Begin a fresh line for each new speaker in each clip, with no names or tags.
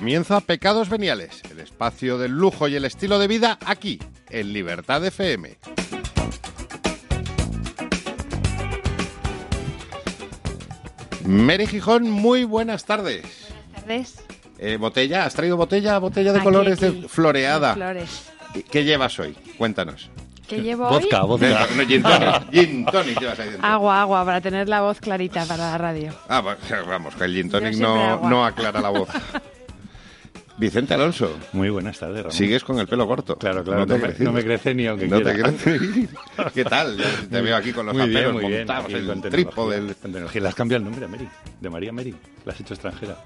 Comienza Pecados Veniales, el espacio del lujo y el estilo de vida aquí, en Libertad FM. Mary Gijón, muy buenas tardes.
Buenas tardes.
Eh, botella, ¿has traído botella? Botella de
Aquí,
colores
aquí,
de floreada.
Flores.
¿Qué llevas hoy? Cuéntanos.
¿Qué llevo
Vodka,
hoy?
vodka.
No, gin tonic, gin tonic llevas ahí dentro.
Agua, agua, para tener la voz clarita para la radio.
Ah, bueno, vamos, que el gin tonic no aclara la voz. Vicente Alonso,
Muy buenas tardes, Ramón.
sigues con el pelo corto.
Claro, claro.
No te
No, me, no me crece ni aunque
No te
quiera.
crece. ¿Qué tal? Ya te veo aquí con los
muy bien, muy bien.
montados,
Aquí
el trípode. el-
tecnología. Has cambiado el nombre a Mary, de María Mary. La has hecho extranjera.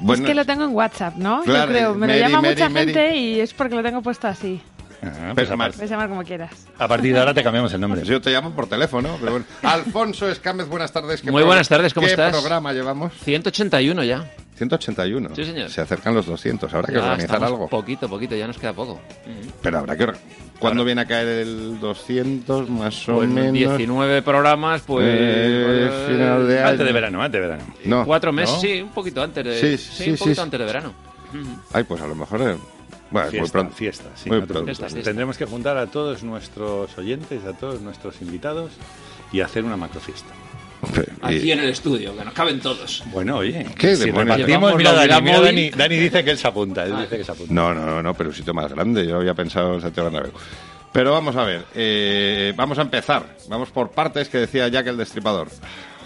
Bueno,
es que lo tengo en WhatsApp, ¿no?
Claro,
Yo creo. Me
Mary,
lo llama
Mary,
mucha
Mary.
gente y es porque lo tengo puesto así.
Ah, pues a,
Puedes llamar como quieras.
a partir de ahora te cambiamos el nombre.
Yo te llamo por teléfono, pero bueno. Alfonso Escámez, buenas tardes. ¿Qué
Muy buenas tardes, ¿cómo
¿qué
estás?
programa llevamos?
181 ya.
181.
Sí, señor.
Se acercan los 200. Habrá que organizar algo.
Poquito, poquito, ya nos queda poco.
Pero habrá que... ¿Cuándo viene a caer el 200 más o
Pues
menos?
19 programas, pues...
Eh, final de año.
Antes de verano, antes de verano.
No.
Cuatro meses,
¿No?
sí, un poquito antes de...
Sí,
Sí,
sí,
un
sí,
poquito antes de verano.
Ay, pues a lo mejor... eh, Bueno, muy pronto.
fiesta, sí,
Muy
no
pronto.
preocupes.
Fiesta, fiesta.
Tendremos que juntar a todos nuestros oyentes, a todos nuestros invitados y hacer una macrofiesta.
Aquí en el estudio, que nos caben todos.
Bueno, oye,
¿Qué
si
demonios?
repartimos, mira, Dani, mira. Dani, Dani dice que él se apunta, él dice que se apunta.
No, no, no, pero un sitio más grande. Yo había pensado en Santiago Bernabéu. Pero vamos a ver, eh, vamos a empezar. Vamos por partes que decía Jack el Destripador.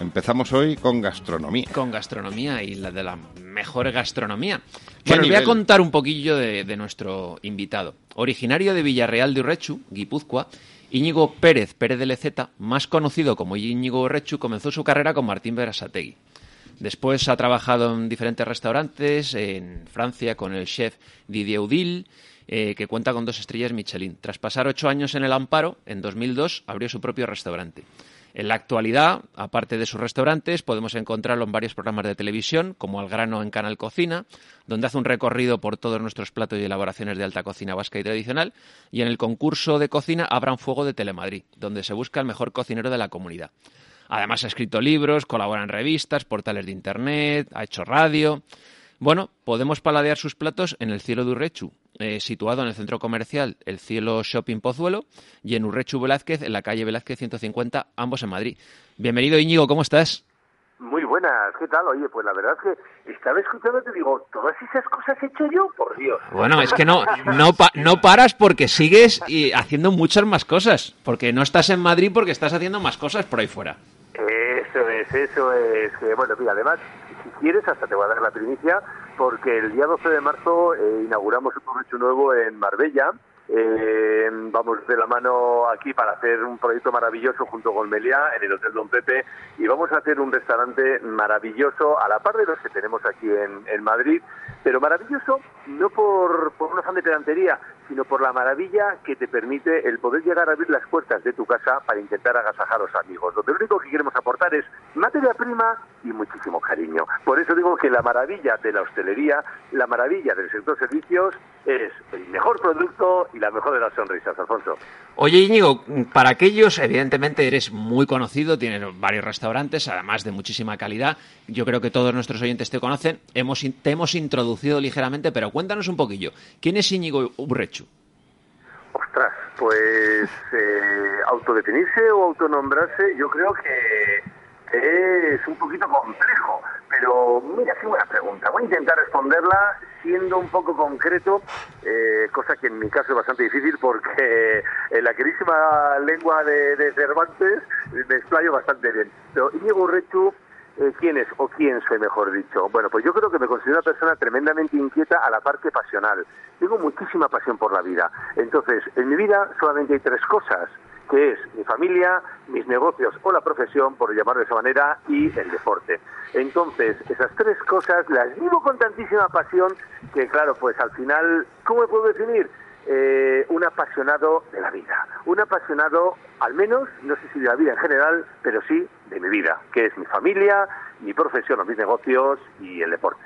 Empezamos hoy con gastronomía.
Con gastronomía y la de la mejor gastronomía.
¿Qué
Bueno, os voy a contar un poquillo de, de nuestro invitado. Originario de Villarreal de Urrechu, Guipúzcoa, Íñigo Pérez Pérez de Leceta, más conocido como Íñigo Urrechu, comenzó su carrera con Martín Berasategui. Después ha trabajado en diferentes restaurantes, en Francia con el chef Didier Udil, eh, que cuenta con dos estrellas Michelin. Tras pasar ocho años en el Amparo, en 2002 abrió su propio restaurante. En la actualidad, aparte de sus restaurantes, podemos encontrarlo en varios programas de televisión, como Al grano en Canal Cocina, donde hace un recorrido por todos nuestros platos y elaboraciones de alta cocina vasca y tradicional, y en el concurso de cocina Abran Fuego de Telemadrid, donde se busca el mejor cocinero de la comunidad. Además ha escrito libros, colabora en revistas, portales de internet, ha hecho radio. Bueno, podemos paladear sus platos en el Cielo de Urrechu, eh, situado en el centro comercial El Cielo Shopping Pozuelo, y en Urrechu Velázquez, en la calle Velázquez 150, ambos en Madrid. Bienvenido Íñigo, ¿cómo estás?
Muy buenas, ¿qué tal? Oye, pues la verdad es que estaba escuchando y te digo, todas esas cosas he hecho yo, por Dios.
Bueno, es que no, no, pa- no paras porque sigues y haciendo muchas más cosas, porque no estás en Madrid porque estás haciendo más cosas por ahí fuera.
Eso es, eso es. Bueno, mira, además, quieres, hasta te voy a dar la primicia, porque el día 12 de marzo eh, inauguramos un proyecto nuevo en Marbella. Eh, vamos de la mano aquí para hacer un proyecto maravilloso junto con Meliá en el Hotel Don Pepe y vamos a hacer un restaurante maravilloso a la par de los que tenemos aquí en, Madrid, pero maravilloso no por, por un afán de pedantería, sino por la maravilla que te permite el poder llegar a abrir las puertas de tu casa para intentar agasajar a los amigos. Lo único que queremos aportar es materia prima y muchísimo cariño. Por eso digo que la maravilla de la hostelería, la maravilla del sector servicios es el mejor producto y la mejor de las sonrisas, Alfonso.
Oye Íñigo, para aquellos, evidentemente eres muy conocido, tienes varios restaurantes, además de muchísima calidad. Yo creo que todos nuestros oyentes te conocen. Hemos, te hemos introducido ligeramente, pero cuéntanos un poquillo. ¿Quién es Íñigo Urrechu?
Ostras, pues eh, autodefinirse o autonombrarse yo creo que es un poquito complejo, pero mira, qué buena pregunta. Voy a intentar responderla siendo un poco concreto, eh, cosa que en mi caso es bastante difícil porque en la querísima lengua de, de Cervantes me explayo bastante bien. Pero Íñigo Urrechu eh, ¿Quién es o quién soy, mejor dicho? Bueno, pues yo creo que me considero una persona tremendamente inquieta a la parte pasional. Tengo muchísima pasión por la vida. Entonces, en mi vida solamente hay tres cosas, que es mi familia, mis negocios o la profesión, por llamarlo de esa manera, y el deporte. Entonces, esas tres cosas las vivo con tantísima pasión que, claro, pues al final, ¿cómo me puedo definir? eh, un apasionado de la vida, un apasionado, al menos, no sé si de la vida en general, pero sí de mi vida, que es mi familia, mi profesión mis negocios y el deporte.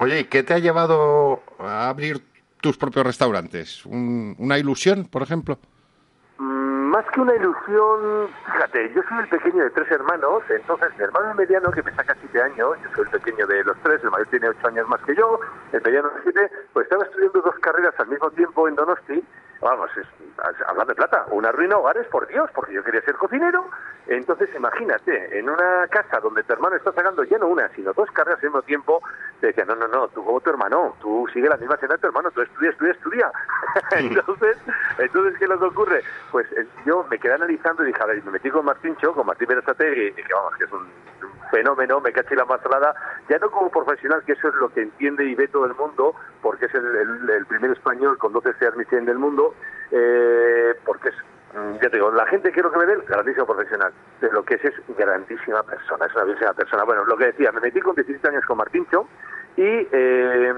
Oye, ¿y ¿qué te ha llevado a abrir tus propios restaurantes? ¿Un- ¿Una ilusión, por ejemplo?
Más que una ilusión, fíjate, yo soy el pequeño de tres hermanos, entonces mi hermano mediano, que me saca siete años, yo soy el pequeño de los tres, el mayor tiene ocho años más que yo, el mediano siete, pues estaba estudiando dos carreras al mismo tiempo en Donosti, vamos, es, hablando de plata, una ruina hogares, por Dios, porque yo quería ser cocinero. Entonces, imagínate, en una casa donde tu hermano está sacando ya no una, sino dos carreras al mismo tiempo, te decía, no, no, no, tú como tu hermano, tú sigue la misma senda de tu hermano, tú estudia, estudia, estudia. entonces, entonces, ¿qué nos ocurre? Pues eh, yo me quedé analizando y dije, a ver, me metí con Martíncho, con Martín Berazategui, que vamos, que es un fenómeno, me caché la masalada, ya no como profesional, que eso es lo que entiende y ve todo el mundo, porque es el, primer español con 12 CERMICEN del mundo, eh, porque es, mm, ya te digo, la gente que lo que me ve, grandísimo profesional, pero lo que es es grandísima persona, es una grandísima persona. Bueno, lo que decía, me metí con 17 años con Martíncho y eh,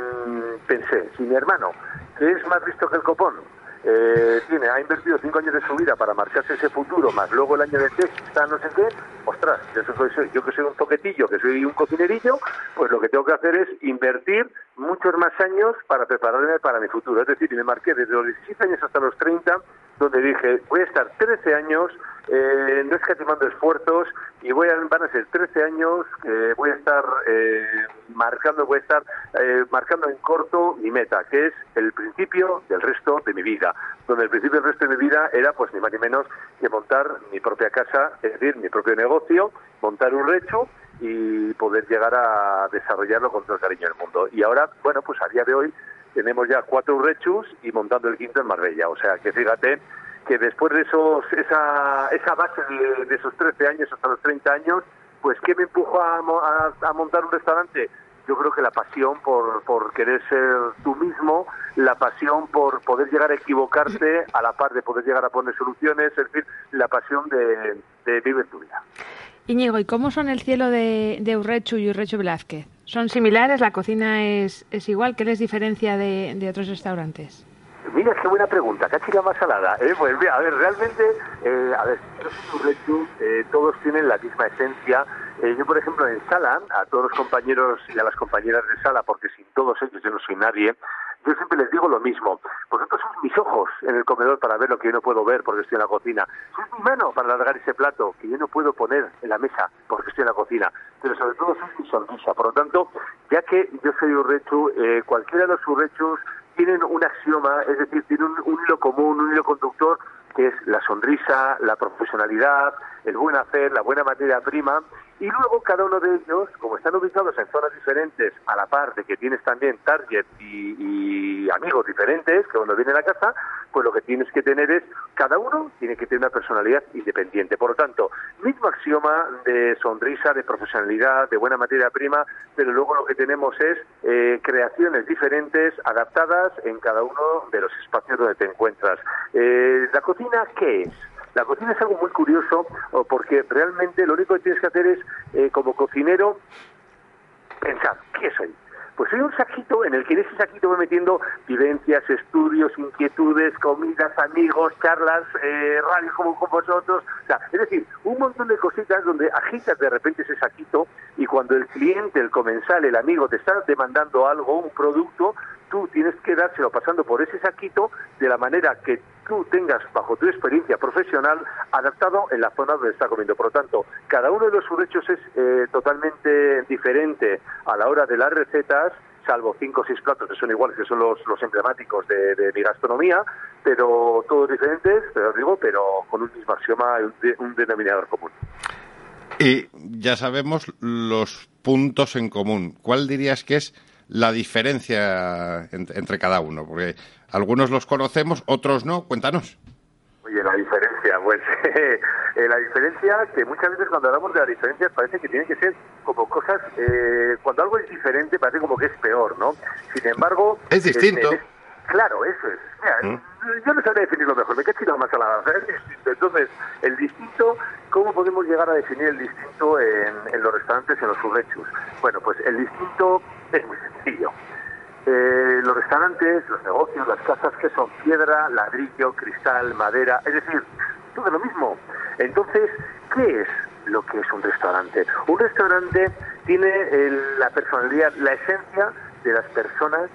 pensé, si mi hermano, que es más visto que el copón, eh, tiene, ha invertido cinco años de su vida para marcarse ese futuro, más luego el año de está no sé qué, ostras, yo, soy, yo que soy un toquetillo, que soy un cocinerillo, pues lo que tengo que hacer es invertir muchos más años para prepararme para mi futuro. Es decir, me marqué desde los 17 años hasta los 30, donde dije, voy a estar 13 años eh, no escatimando esfuerzos y voy a, van a ser 13 años que voy a estar eh, marcando, voy a estar eh, marcando en corto mi meta, que es el principio del resto de mi vida, donde el principio del resto de mi vida era pues ni más ni menos que montar mi propia casa, es decir, mi propio negocio, montar un recho y poder llegar a desarrollarlo con todo el cariño del mundo. Y ahora, bueno, pues a día de hoy tenemos ya cuatro rechus y montando el quinto en Marbella. O sea que fíjate que después de esos, esa, esa base de, esos 13 años hasta los 30 años, pues ¿qué me empujó a, a, montar un restaurante? Yo creo que la pasión por, por querer ser tú mismo, la pasión por poder llegar a equivocarte a la par de poder llegar a poner soluciones, es decir, la pasión de, vivir tu vida.
Íñigo, ¿y cómo son el cielo de, de Urrechu y Urrechu Velázquez? ¿Son similares? ¿La cocina es, es igual? ¿Qué les diferencia de, de otros restaurantes?
Mira, qué buena pregunta, casi la más salada. ¿eh? Pues, a ver, realmente, eh, a ver, eh, todos tienen la misma esencia. Eh, yo, por ejemplo, en sala, a todos los compañeros y a las compañeras de sala, porque sin todos ellos yo no soy nadie, yo siempre les digo lo mismo. Vosotros sois mis ojos en el comedor para ver lo que yo no puedo ver porque estoy en la cocina. Sois mi mano para alargar ese plato que yo no puedo poner en la mesa porque estoy en la cocina. Pero sobre todo sois mi sonrisa. Por lo tanto, ya que yo soy urrechu, eh, cualquiera de los urrechus tienen un axioma, es decir, tienen un, hilo común, un hilo conductor, que es la sonrisa, la profesionalidad, el buen hacer, la buena materia prima, y luego cada uno de ellos, como están ubicados en zonas diferentes, a la par de que tienes también target y, amigos diferentes que cuando vienen a casa, pues lo que tienes que tener es, cada uno tiene que tener una personalidad independiente. Por lo tanto, mismo axioma de sonrisa, de profesionalidad, de buena materia prima, pero luego lo que tenemos es eh, creaciones diferentes, adaptadas en cada uno de los espacios donde te encuentras. Eh, ¿La cocina qué es? La cocina es algo muy curioso porque realmente lo único que tienes que hacer es, eh, como cocinero, pensar, ¿qué soy? Pues soy un saquito en el que en ese saquito voy metiendo vivencias, estudios, inquietudes, comidas, amigos, charlas, eh, radios como con vosotros. O sea, es decir, un montón de cositas donde agitas de repente ese saquito y cuando el cliente, el comensal, el amigo te está demandando algo, un producto, tú tienes que dárselo pasando por ese saquito de la manera que tú tengas bajo tu experiencia profesional adaptado en la zona donde está comiendo. Por lo tanto, cada uno de los surrechos es eh, totalmente diferente a la hora de las recetas, salvo cinco o seis platos que son iguales, que son los, los emblemáticos de, mi gastronomía, pero todos diferentes, pero digo, pero con un mismo axioma y un denominador común.
Y ya sabemos los puntos en común. ¿Cuál dirías que es la diferencia entre, cada uno? Porque algunos los conocemos, otros no. Cuéntanos.
Oye, la diferencia, pues eh, la diferencia que muchas veces cuando hablamos de la diferencia parece que tienen que ser como cosas, eh, cuando algo es diferente parece como que es peor, ¿no? Sin embargo...
Es distinto.
claro, eso es. Mira, ¿Mm? Yo no sabría definirlo mejor, me quedo más a la es distinto. Entonces, el distinto, ¿cómo podemos llegar a definir el distinto en, en los restaurantes, en los surrechus? Bueno, pues el distinto es muy sencillo. Eh, los restaurantes, los negocios, las casas que son piedra, ladrillo, cristal, madera, es decir, todo lo mismo. Entonces, ¿qué es lo que es un restaurante? Un restaurante tiene la personalidad, la esencia de las personas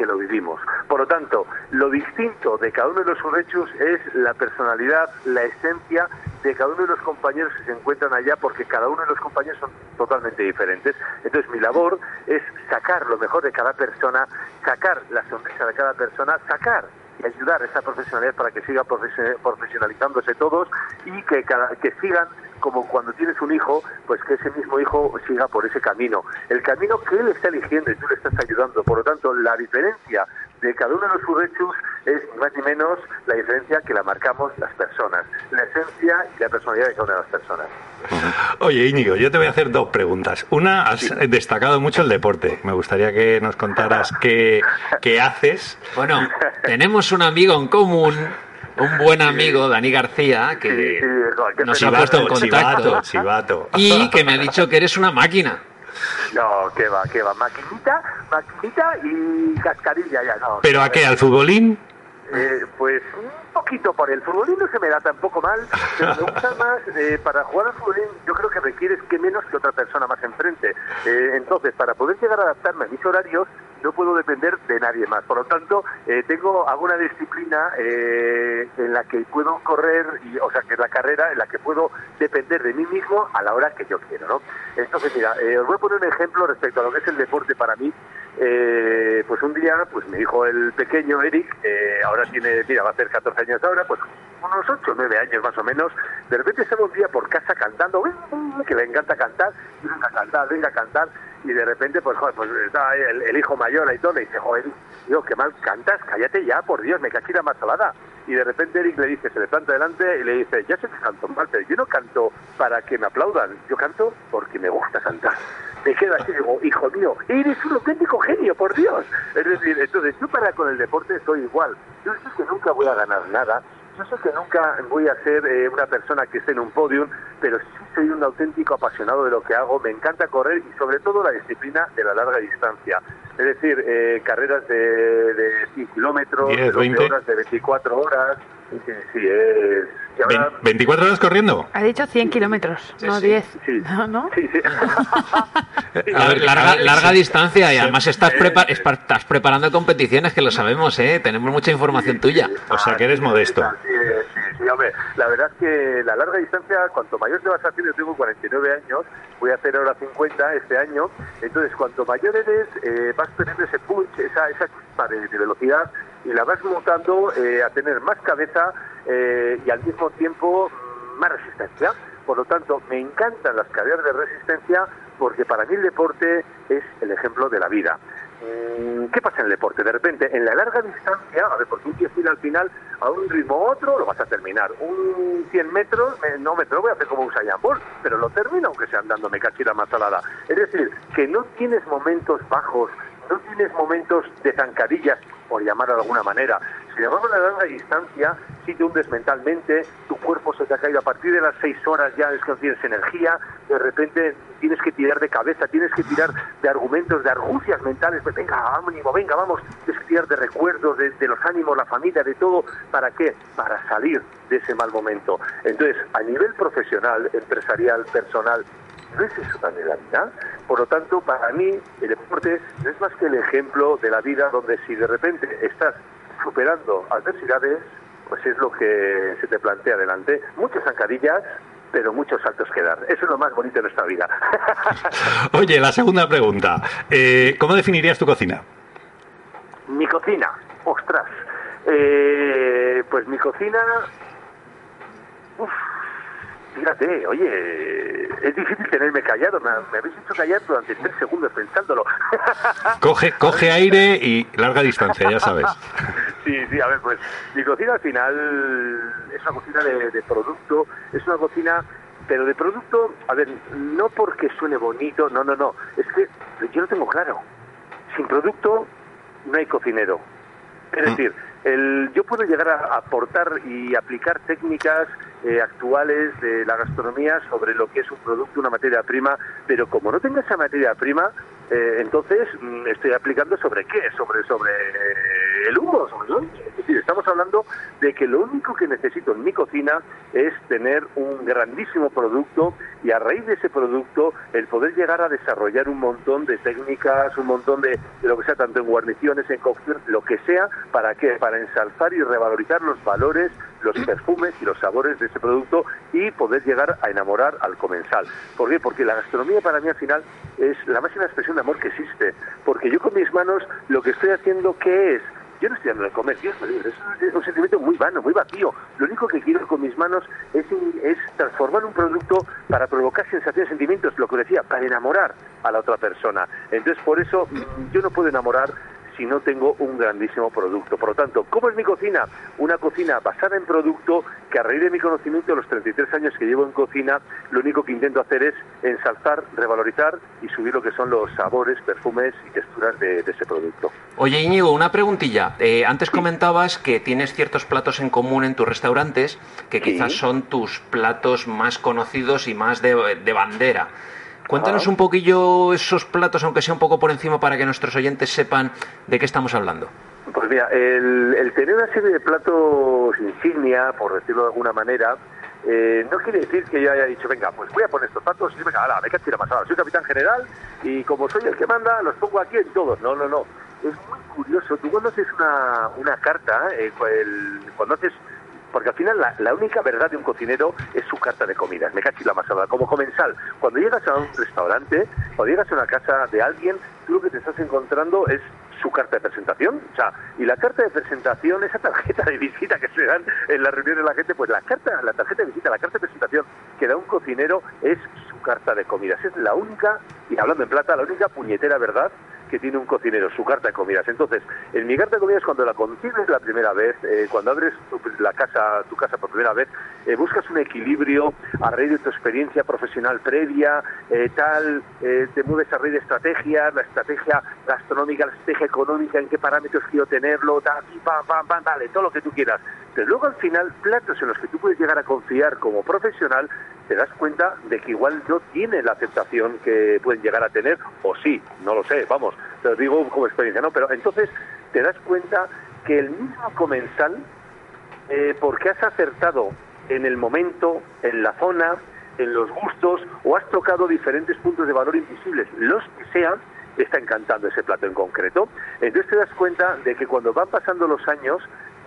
que lo vivimos. Por lo tanto, lo distinto de cada uno de los urrechus es la personalidad, la esencia de cada uno de los compañeros que se encuentran allá, porque cada uno de los compañeros son totalmente diferentes. Entonces, mi labor es sacar lo mejor de cada persona, sacar la sonrisa de cada persona, sacar y ayudar a esa profesionalidad para que siga profesio- profesionalizándose todos y que, cada, que sigan como cuando tienes un hijo, pues que ese mismo hijo siga por ese camino. El camino que él está eligiendo y tú le estás ayudando. Por lo tanto, la diferencia de cada uno de los urrechus es ni más ni menos la diferencia que la marcamos las personas, la esencia y la personalidad de cada una de las personas.
Oye, Íñigo, yo te voy a hacer dos preguntas. Una, has destacado mucho el deporte. Me gustaría que nos contaras qué, qué haces.
Bueno, tenemos un amigo en común, un buen amigo, Dani García, que nos ha puesto en contacto
chivato, chivato.
y que me ha dicho que eres una máquina.
No, que va, que va. Maquinita, maquinita y cascarilla ya, no.
¿Pero a qué? ¿Al futbolín?
Eh, pues un poquito por el futbolín no se me da tampoco mal, pero me gusta más, eh, para jugar al futbolín yo creo que requieres que menos que otra persona más enfrente. Eh, entonces, para poder llegar a adaptarme a mis horarios, no puedo depender de nadie más. Por lo tanto, eh, tengo alguna disciplina eh, en la que puedo correr, y, o sea, que es la carrera en la que puedo depender de mí mismo a la hora que yo quiero, ¿no? Entonces, mira, eh, os voy a poner un ejemplo respecto a lo que es el deporte para mí. Eh, pues un día, pues me dijo el pequeño Eric, eh, ahora tiene, mira, va a hacer 14 años ahora, pues unos 8 o 9 años más o menos, de repente estaba un día por casa cantando, que le encanta cantar, venga a cantar, venga a cantar, y de repente, pues, joder, pues está el, el hijo mayor ahí todo, le dice, joder, digo, qué mal cantas, cállate ya, por Dios, me cachira más salada. Y de repente Eric le dice, se le planta delante y le dice, ya sé que canto mal, pero yo no canto para que me aplaudan, yo canto porque me gusta cantar. Me quedo así, digo, hijo mío, eres un auténtico genio, por Dios. Es decir, entonces yo para con el deporte soy igual. Yo sé que nunca voy a ganar nada, yo sé que nunca voy a ser eh, una persona que esté en un podium, pero sí soy un auténtico apasionado de lo que hago. Me encanta correr y sobre todo la disciplina de la larga distancia. Es decir, eh, carreras de, de 100 kilómetros,
10,
de 12
20.
horas, de 24 horas. Sí, sí, es... y ahora-
Ve- ¿24 horas corriendo?
Ha dicho 100 kilómetros, no 10.
Sí,
¿No? ¿no?
sí, sí.
A ver,
larga, larga
sí.
distancia y además estás, prepa- espa- estás preparando competiciones, que lo sabemos, ¿eh? Tenemos mucha información tuya.
O sea, que eres modesto.
Sí, sí, sí, hombre. La verdad es que la larga distancia, cuanto mayor te vas haciendo, yo tengo 49 años, voy a hacer ahora 50 este año, entonces cuanto mayor eres, eh, vas teniendo ese punch, esa, esa chispa de, de velocidad y la vas montando eh, a tener más cabeza eh, y al mismo tiempo mm, más resistencia. Por lo tanto, me encantan las carreras de resistencia porque para mí el deporte es el ejemplo de la vida. Mm, ¿Qué pasa en el deporte? De repente, en la larga distancia, a ver, porque un tío al final a un ritmo u otro, lo vas a terminar. Un 100 metros, me- no me lo voy a hacer como un Saiyan Bolt, pero lo termino aunque sea andando, me más salada. Es decir, que no tienes momentos bajos, no tienes momentos de zancadillas, por llamarlo de alguna manera. Sin embargo, en la larga distancia, si te hundes mentalmente, tu cuerpo se te ha caído a partir de las seis horas, ya es que no tienes energía, de repente tienes que tirar de cabeza, tienes que tirar de argumentos, de argucias mentales, pues venga, ánimo, venga, vamos, tienes que tirar de recuerdos, de, de los ánimos, la familia, de todo, ¿para qué? Para salir de ese mal momento. Entonces, a nivel profesional, empresarial, personal, ¿No es eso también la vida? Por lo tanto, para mí, el deporte no es más que el ejemplo de la vida donde si de repente estás superando adversidades, pues es lo que se te plantea delante. Muchas zancadillas, pero muchos saltos que dar. Eso es lo más bonito de nuestra vida.
Oye, la segunda pregunta. Eh, ¿Cómo definirías tu cocina?
mi cocina, ostras. Eh, pues mi cocina... Uf, fíjate, oye, es difícil tenerme callado. Me, me habéis hecho callar durante tres segundos pensándolo.
Coge, coge aire y larga distancia, ya sabes.
Sí, sí, a ver, pues mi cocina al final es una cocina de, de producto, es una cocina, pero de producto, a ver, no porque suene bonito, no, no, no, es que yo lo tengo claro. Sin producto no hay cocinero. Es decir, el, yo puedo llegar a aportar y aplicar técnicas eh, actuales de la gastronomía sobre lo que es un producto, una materia prima, pero como no tenga esa materia prima, eh, entonces mm, estoy aplicando sobre qué, sobre sobre el humo. Es decir, estamos hablando de que lo único que necesito en mi cocina es tener un grandísimo producto y a raíz de ese producto el poder llegar a desarrollar un montón de técnicas, un montón de, de lo que sea, tanto en guarniciones, en cocción, lo que sea, ¿para qué? Para ensalzar y revalorizar los valores, los perfumes y los sabores de ese producto y poder llegar a enamorar al comensal. ¿Por qué? Porque la gastronomía para mí al final es la máxima expresión de amor que existe. Porque yo con mis manos lo que estoy haciendo, ¿qué es? Yo no estoy dando de comer, Dios mío, es, un sentimiento muy vano, muy vacío. Lo único que quiero con mis manos es, es transformar un producto para provocar sensaciones, sentimientos, lo que decía, para enamorar a la otra persona. Entonces, por eso yo no puedo enamorar si no tengo un grandísimo producto. Por lo tanto, ¿cómo es mi cocina? Una cocina basada en producto que a raíz de mi conocimiento de los 33 años que llevo en cocina, lo único que intento hacer es ensalzar, revalorizar y subir lo que son los sabores, perfumes y texturas de, de ese producto.
Oye, Íñigo, una preguntilla. Eh, antes comentabas que tienes ciertos platos en común en tus restaurantes que quizás son tus platos más conocidos y más de, de bandera. Cuéntanos un poquillo esos platos, aunque sea un poco por encima, para que nuestros oyentes sepan de qué estamos hablando.
Pues mira, el, el tener una serie de platos insignia, por decirlo de alguna manera, eh, no quiere decir que yo haya dicho, venga, pues voy a poner estos platos y venga, ala, me y la pasada. Soy capitán general y como soy el que manda, los pongo aquí en todos. No, no, no. Es muy curioso. Tú cuando haces una, una carta, eh, el- cuando haces porque al final la, única verdad de un cocinero es su carta de comidas. Me cacho y la masada. Como comensal, cuando llegas a un restaurante, cuando llegas a una casa de alguien, tú lo que te estás encontrando es su carta de presentación. O sea, y la carta de presentación, esa tarjeta de visita que se dan en las reuniones de la gente, pues la carta, la tarjeta de visita, la carta de presentación que da un cocinero es su carta de comidas. Es la única, y hablando en plata, la única puñetera verdad que tiene un cocinero, su carta de comidas. Entonces, en mi carta de comidas, cuando la concibes la primera vez, eh, cuando abres tu, la casa, tu casa por primera vez, eh, buscas un equilibrio a raíz de tu experiencia profesional previa, eh, tal, eh, te mueves a raíz de estrategias, la estrategia gastronómica, la estrategia económica, en qué parámetros quiero tenerlo, ta, pi, pam, pam, pam, vale, todo lo que tú quieras. Pero luego al final, platos en los que tú puedes llegar a confiar como profesional, te das cuenta de que igual no tiene la aceptación que pueden llegar a tener, o sí, no lo sé, vamos, te lo digo como experiencia, ¿no? Pero entonces te das cuenta que el mismo comensal, eh, porque has acertado en el momento, en la zona, en los gustos, o has tocado diferentes puntos de valor invisibles, los que sean, está encantando ese plato en concreto. Entonces te das cuenta de que cuando van pasando los años,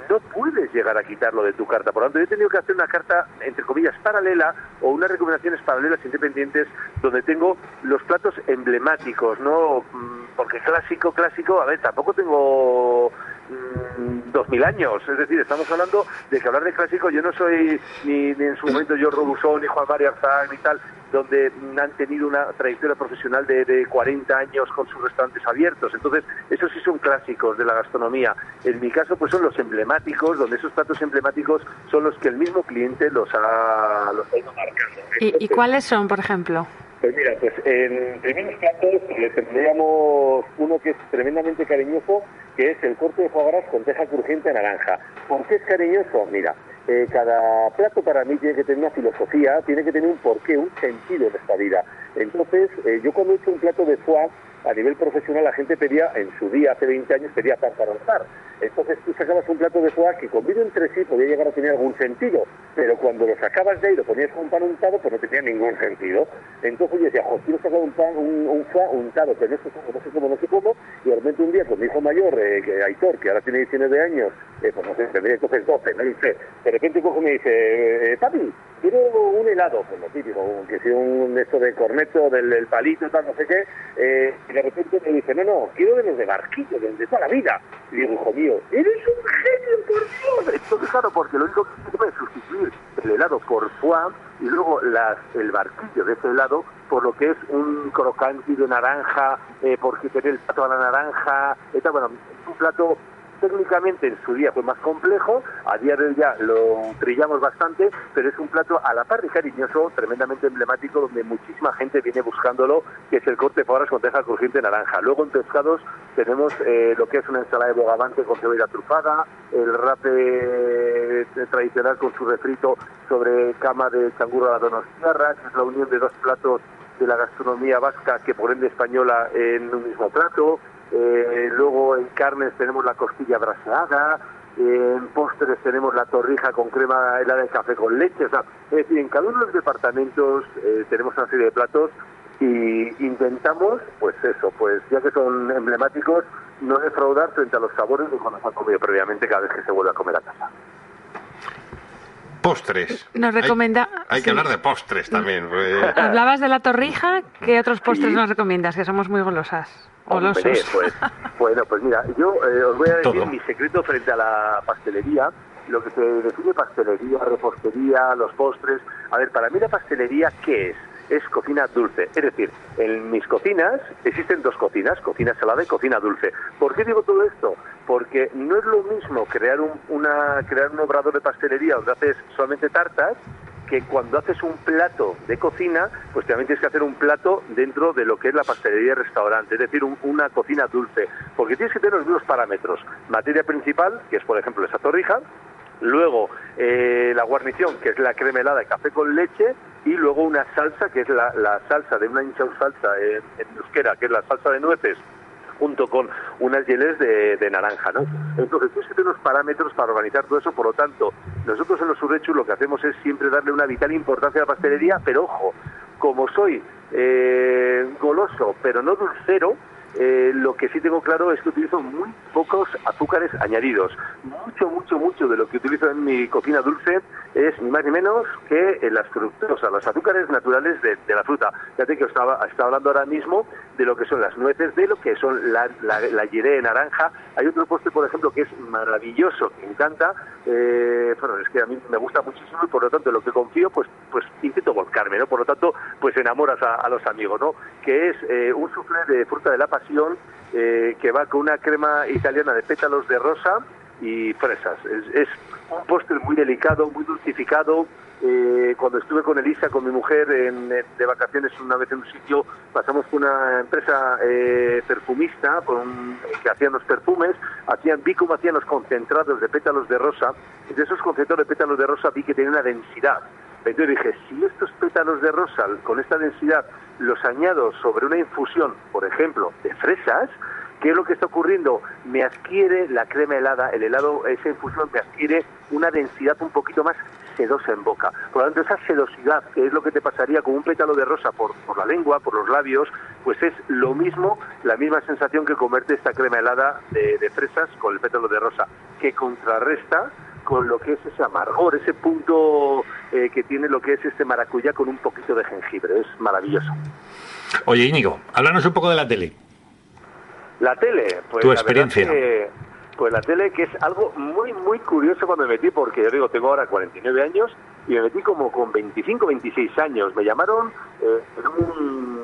no puedes llegar a quitarlo de tu carta. Por lo tanto, yo he tenido que hacer una carta, entre comillas, paralela o unas recomendaciones paralelas independientes donde tengo los platos emblemáticos, ¿no? Mm, Porque clásico, clásico, a ver, tampoco tengo mm, dos mil años. Es decir, estamos hablando de que hablar de clásico, yo no soy ni, en su momento George Robusson, ni Juan María Arzán, ni tal, donde han tenido una trayectoria profesional de, de 40 años con sus restaurantes abiertos. Entonces, esos sí son clásicos de la gastronomía. En mi caso, pues son los emblemáticos, donde esos platos emblemáticos son los que el mismo cliente los ha, los ha ido marcando.
¿Y, cuáles son, por ejemplo?
pues mira, pues en primeros platos le tendríamos uno que es tremendamente cariñoso, que es el corte de foie gras con teja crujiente naranja. ¿Por qué es cariñoso? Mira, eh, cada plato para mí tiene que tener una filosofía, tiene que tener un porqué, un sentido en esta vida. Entonces, eh, yo cuando he hecho un plato de foie, a nivel profesional la gente pedía, en su día, hace 20 años, pedía tartaronzar. Entonces tú sacabas un plato de foie que comido entre sí podía llegar a tener algún sentido, pero cuando lo sacabas de ahí lo ponías con pan untado, pues no tenía ningún sentido. Entonces yo decía, jo, quiero sacar un pan, un, un foie untado, pero no sé cómo, no sé cómo, no sé cómo, y de repente un día con mi hijo mayor, eh, Aitor, que ahora tiene 19 años, eh, pues no sé, tendría entonces 12, no sé, de repente coge y me dice, eh, papi, quiero un helado, pues lo típico, que sea un esto de corneto, del, del palito, tal, no sé qué, eh, y de repente me dice, no, no, quiero de los de barquillo, de, de toda la vida. Y digo, hijo mío, eres un genio, por Dios. Entonces, claro, porque lo único que se puede sustituir el helado por foie y luego las, el barquillo de ese helado por lo que es un crocanti de naranja, eh, porque tiene el plato a la naranja, y tal. bueno, un plato técnicamente en su día fue más complejo, a día de hoy ya lo trillamos bastante, pero es un plato a la par de cariñoso, tremendamente emblemático, donde muchísima gente viene buscándolo, que es el corte foie con teja crujiente naranja. Luego en pescados tenemos eh, lo que es una ensalada de bogavante con cebolla trufada, el rape eh, tradicional con su refrito sobre cama de changurro a la donostiarra, que es la unión de dos platos de la gastronomía vasca que por ende española en un mismo plato. Eh, luego en carnes tenemos la costilla braseada, en postres tenemos la torrija con crema helada de café con leche, o sea, es decir, en cada uno de los departamentos eh, tenemos una serie de platos y intentamos, pues eso, pues ya que son emblemáticos, no defraudar frente a los sabores de cuando se ha comido previamente cada vez que se vuelve a comer a casa.
Postres.
Nos
Hay-
recomienda-
Hay, que
sí.
hablar de postres también. porque-
Hablabas de la torrija, ¿qué otros postres
Sí.
nos recomiendas? Que somos muy golosas. Golosos.
Hombre, pues, bueno, pues mira, yo eh, os voy a decir
Todo.
mi secreto frente a la pastelería. Lo que se define pastelería, repostería, los postres. A ver, para mí la pastelería, ¿qué es? Es cocina dulce. Es decir, en mis cocinas existen dos cocinas, cocina salada y cocina dulce. ¿Por qué digo todo esto? Porque no es lo mismo crear un, crear un obrador de pastelería donde haces solamente tartas que cuando haces un plato de cocina, pues también tienes que hacer un plato dentro de lo que es la pastelería y restaurante, es decir, un- una cocina dulce, porque tienes que tener los mismos parámetros. Materia principal, que es por ejemplo esa torrija, luego eh, la guarnición, que es la crema helada de café con leche, y luego una salsa, que es la, salsa de una hincha salsa en, euskera, que es la salsa de nueces, junto con unas geles de, naranja, ¿no? Entonces, tienes que tener unos parámetros para organizar todo eso, por lo tanto, nosotros en los Urrechus lo que hacemos es siempre darle una vital importancia a la pastelería, pero ojo, como soy eh, goloso, pero no dulcero, eh, lo que sí tengo claro es que utilizo muy pocos azúcares añadidos. Mucho, mucho, mucho de lo que utilizo en mi cocina dulce es ni más ni menos que eh, las fructosas, los azúcares naturales de, de la fruta. Fíjate que os estaba, estaba hablando ahora mismo de lo que son las nueces, de lo que son la, la, la de naranja. Hay otro postre, por ejemplo, que es maravilloso, que me encanta. Eh, bueno, es que a mí me gusta muchísimo y por lo tanto, lo que confío, pues, pues intento volcarme, ¿no? Por lo tanto, pues enamoras a, a los amigos, ¿no? Que es eh, un soufflé de fruta de la pasión eh, que va con una crema italiana de pétalos de rosa y fresas. Es, es un postre muy delicado, muy dulcificado. Eh, cuando estuve con Elisa, con mi mujer, en- en- de vacaciones una vez en un sitio, pasamos por una empresa eh, perfumista con, que hacían los perfumes, hacían, vi cómo hacían los concentrados de pétalos de rosa, y de esos concentrados de pétalos de rosa vi que tenían una densidad. Entonces dije, si estos pétalos de rosa con esta densidad los añado sobre una infusión, por ejemplo, de fresas, ¿qué es lo que está ocurriendo? Me adquiere la crema helada, el helado, esa infusión me adquiere una densidad un poquito más sedosa en boca. Por lo tanto, esa sedosidad, que es lo que te pasaría con un pétalo de rosa por, la lengua, por los labios, pues es lo mismo, la misma sensación que comerte esta crema helada de fresas con el pétalo de rosa, que contrarresta con lo que es ese amargor, ese punto eh, que tiene lo que es este maracuyá con un poquito de jengibre. Es maravilloso.
Oye, Íñigo, háblanos un poco de la tele.
La tele, pues
Tu
la
experiencia.
que- pues la tele que es algo muy muy curioso cuando me metí porque yo digo tengo ahora 49 años y me metí como con 25 26 años me llamaron eh, en un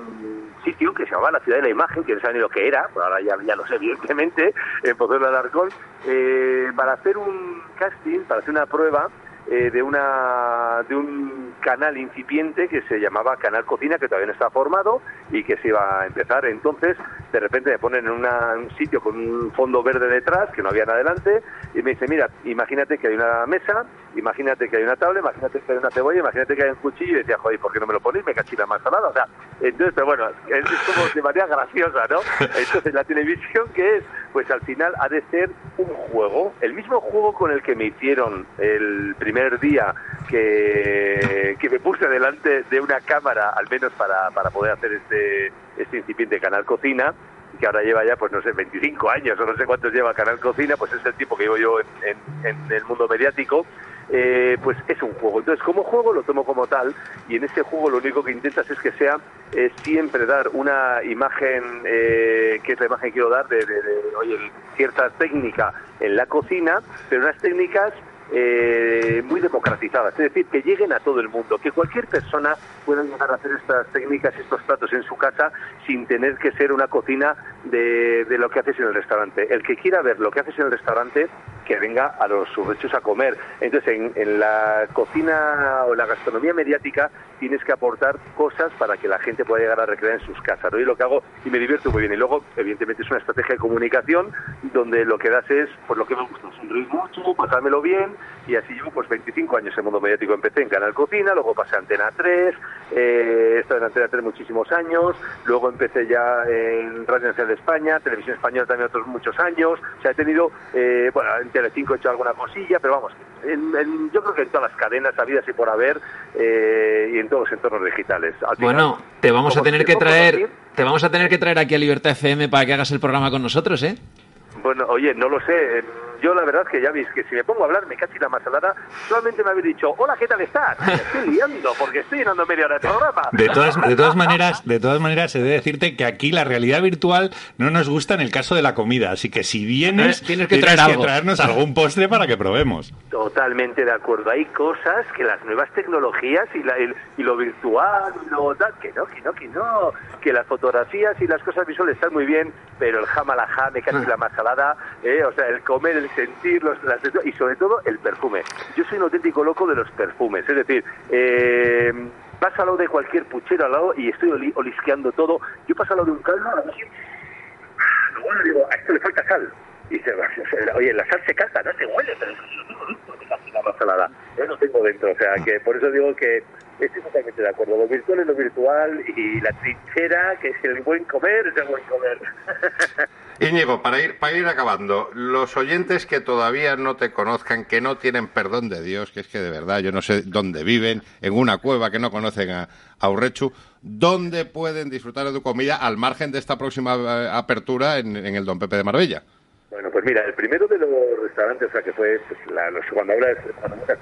sitio que se llamaba la ciudad de la imagen que no sabía ni lo que era pero ahora ya, ya lo sé evidentemente en Pozuelo de Alarcón eh, para hacer un casting para hacer una prueba eh, de una de un canal incipiente que se llamaba Canal Cocina que todavía no estaba formado y que se iba a empezar entonces de repente me ponen en una- un sitio con un fondo verde detrás que no había nada adelante y me dice mira imagínate que hay una mesa imagínate que hay una tabla imagínate que hay una cebolla imagínate que hay un cuchillo y decía joder ¿por qué no me lo ponéis? me cachila más salada o sea entonces pero bueno es, es como de manera graciosa ¿no? entonces la televisión que es pues al final ha de ser un juego el mismo juego con el que me hicieron el primer día que, que me puse delante de una cámara, al menos para, para poder hacer este, este incipiente Canal Cocina, que ahora lleva ya, pues no sé, 25 años o no sé cuántos lleva Canal Cocina, pues es el tiempo que llevo yo en el mundo mediático, eh, pues es un juego. Entonces, como juego lo tomo como tal y en ese juego lo único que intentas es que sea eh, siempre dar una imagen, eh, que es la imagen que quiero dar, de, de- de, oye, cierta técnica en la cocina, pero unas técnicas eh, muy democratizadas, es decir, que lleguen a todo el mundo, que cualquier persona pueda llegar a hacer estas técnicas, estos platos en su casa sin tener que ser una cocina de, de lo que haces en el restaurante. El que quiera ver lo que haces en el restaurante, que venga a los surrechos a comer. Entonces, en, en la cocina o la gastronomía mediática tienes que aportar cosas para que la gente pueda llegar a recrear en sus casas. ¿no? Y lo que hago, y me divierto muy bien. Y luego, evidentemente, es una estrategia de comunicación donde lo que das es, pues lo que me gusta, sonreír mucho, pasármelo bien, y así llevo pues 25 años en el mundo mediático. Empecé en Canal Cocina, luego pasé a Antena 3, eh, he estado en Antena 3 muchísimos años, luego empecé ya en Radio Nacional de España, Televisión Española también otros muchos años, o sea, he tenido, eh, bueno, en Telecinco he hecho alguna cosilla, pero vamos, en- en- yo creo que en todas las cadenas habidas y por haber eh, y en todos los entornos digitales. Final,
Bueno, te vamos a tener
te
que traer, te vamos a tener que traer aquí a Libertad FM para que hagas el programa con nosotros, ¿eh?
Bueno, oye, no lo sé. Yo la verdad es que ya veis que si me pongo a hablar me cachi la masalada, solamente me habéis dicho, hola, ¿qué tal estás? Me estoy liando porque estoy llenando media hora de programa.
De todas, de todas maneras, de todas maneras, se debe decirte que aquí la realidad virtual no nos gusta en el caso de la comida. Así que si vienes,
Eh, tienes que traer algo.
traernos algún postre para que probemos.
Totalmente de acuerdo. Hay cosas que las nuevas tecnologías y, la- el- y lo virtual y lo tal, que no, que no, que no. Que las fotografías y las cosas visuales están muy bien, pero el jamalajá, me cachi la masalada, eh, o sea, el comer, el sentir, los, las, y sobre todo el perfume. Yo soy un auténtico loco de los perfumes, es decir, eh, paso al lado de cualquier puchero al lado y estoy oli- olisqueando todo. Yo paso al lado de un caldo, a decir, luego le digo, a esto le falta sal. Y dice, oye, la sal se casa, no se huele, pero eso lo tengo dentro, que es la masalada. Yo lo tengo dentro, o sea, que por eso digo que estoy totalmente de acuerdo. Lo virtual es lo virtual y la trinchera, que es el buen comer, es el buen comer.
Íñigo, para ir, para ir acabando, los oyentes que todavía no te conozcan, que no tienen perdón de Dios, que es que de verdad yo no sé dónde viven, en una cueva que no conocen a, a Urrechu, ¿dónde pueden disfrutar de tu comida al margen de esta próxima eh, apertura en, en el Don Pepe de Marbella?
Bueno, pues mira, el primero de los restaurantes, o sea, que fue, pues, la, los- cuando hablas, cuando hablas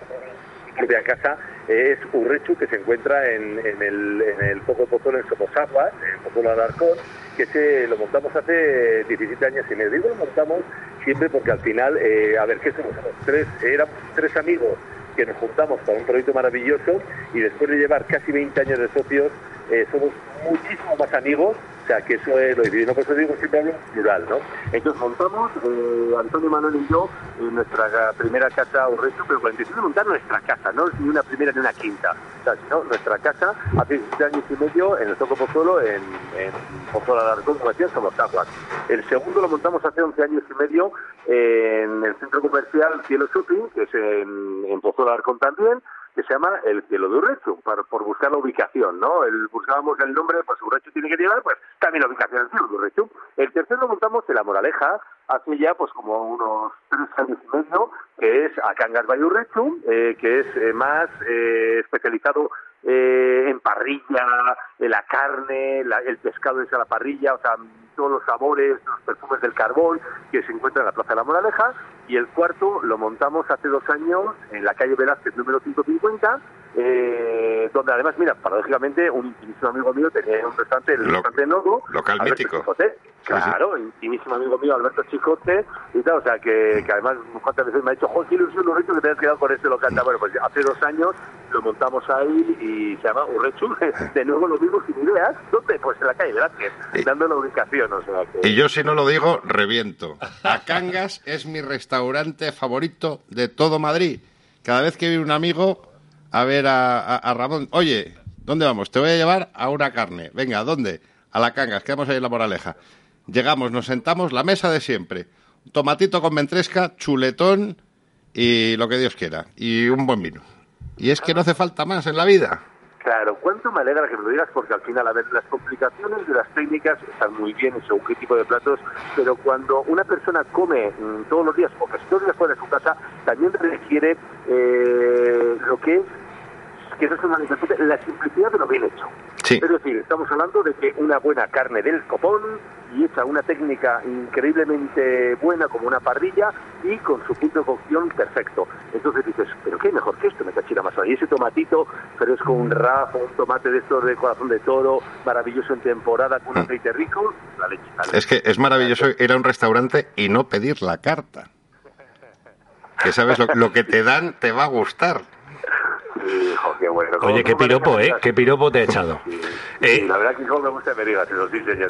propia casa, es Urrechu, que se encuentra en, el, en el Poco Pozuelo en Somosagua, en Pozuelo Alarcón, que se lo montamos hace 17 años y medio. Digo lo montamos siempre porque al final, eh, a ver, ¿qué? Somos tres, éramos tres amigos que nos juntamos para un proyecto maravilloso y después de llevar casi 20 años de socios, eh, somos muchísimo más amigos, o sea que eso es lo difícil, no por eso digo siempre hablo plural, ¿no? Entonces montamos, eh, Antonio Manuel y yo, en nuestra primera casa Urrecho, pero con la intención de montar nuestra casa, no ni una primera ni una quinta, o sea, sino nuestra casa hace 17 años y medio en el Toco Pozuelo, en, en Pozuelo Alarcón, como decía, somos aguas. El segundo lo montamos hace 11 años y medio en el centro comercial Cielo Shopping, que es en, en Pozuelo Alarcón también, que se llama el cielo de Urrechu, para, por buscar la ubicación, ¿no? El, buscábamos el nombre, pues Urrechu tiene que llevar, pues también la ubicación del cielo de Urrechu. El tercero lo montamos en La Moraleja, hace ya pues como unos tres años y medio, que es Acangas Bay Urrechu, eh, que es eh, más eh, especializado eh, en parrilla, la carne, la- el pescado es a la parrilla, o sea, todos los sabores, los perfumes del carbón que se encuentran en la Plaza de la Moraleja. Y el cuarto lo montamos hace dos años en la calle Velázquez número 150, eh, donde además, mira, paradójicamente, un intimísimo amigo mío tenía un restaurante, el
Lo-
restaurante Nodo,
local
Alberto
mítico.
Chicote.
Sí, sí.
Claro, intimísimo amigo mío, Alberto Chicote, y tal, o sea, que, que además cuántas veces me ha dicho, qué ilusión, Urrechu, que te has quedado con este local. Bueno, pues hace dos años lo montamos ahí y se llama Urrechu, de nuevo lo mismo sin ideas, ¿dónde? Pues en la calle Velázquez,
Y-
dando la ubicación, o sea, que...
Y yo si no lo digo, reviento. Acangas es mi restaurante favorito de todo Madrid. Cada vez que viene un amigo a ver a, a- Ramón, oye, ¿dónde vamos? Te voy a llevar a una carne. Venga, ¿dónde? A la Cangas, quedamos ahí en la Moraleja. Llegamos, nos sentamos, la mesa de siempre. Tomatito con ventresca, chuletón y lo que Dios quiera. Y un buen vino. Y es que no hace falta más en la vida.
Claro, cuánto me alegra que me lo digas porque al final, a ver, las complicaciones de las técnicas están muy bien en según qué tipo de platos, pero cuando una persona come mm, todos los días o casi todos los días fuera de su casa, también requiere eh, lo que es, que es una la simplicidad de lo bien hecho.
Sí.
Es decir, estamos hablando de que una buena carne del copón y hecha una técnica increíblemente buena como una parrilla y con su punto de cocción perfecto. Entonces dices, pero qué mejor que esto, me cachira más. Y ese tomatito fresco, un rafa, un tomate de estos de corazón de toro, maravilloso en temporada con un aceite rico, la leche. la leche.
Es que es maravilloso ir a un restaurante y no pedir la carta. Que sabes, lo, lo que te dan te va a gustar.
Sí, jo, qué bueno.
Oye, qué
¿Cómo me
piropo, ¿eh? Qué piropo te he echado.
Sí,
Eh,
la verdad que como me gusta que me digas eso, sí, señor.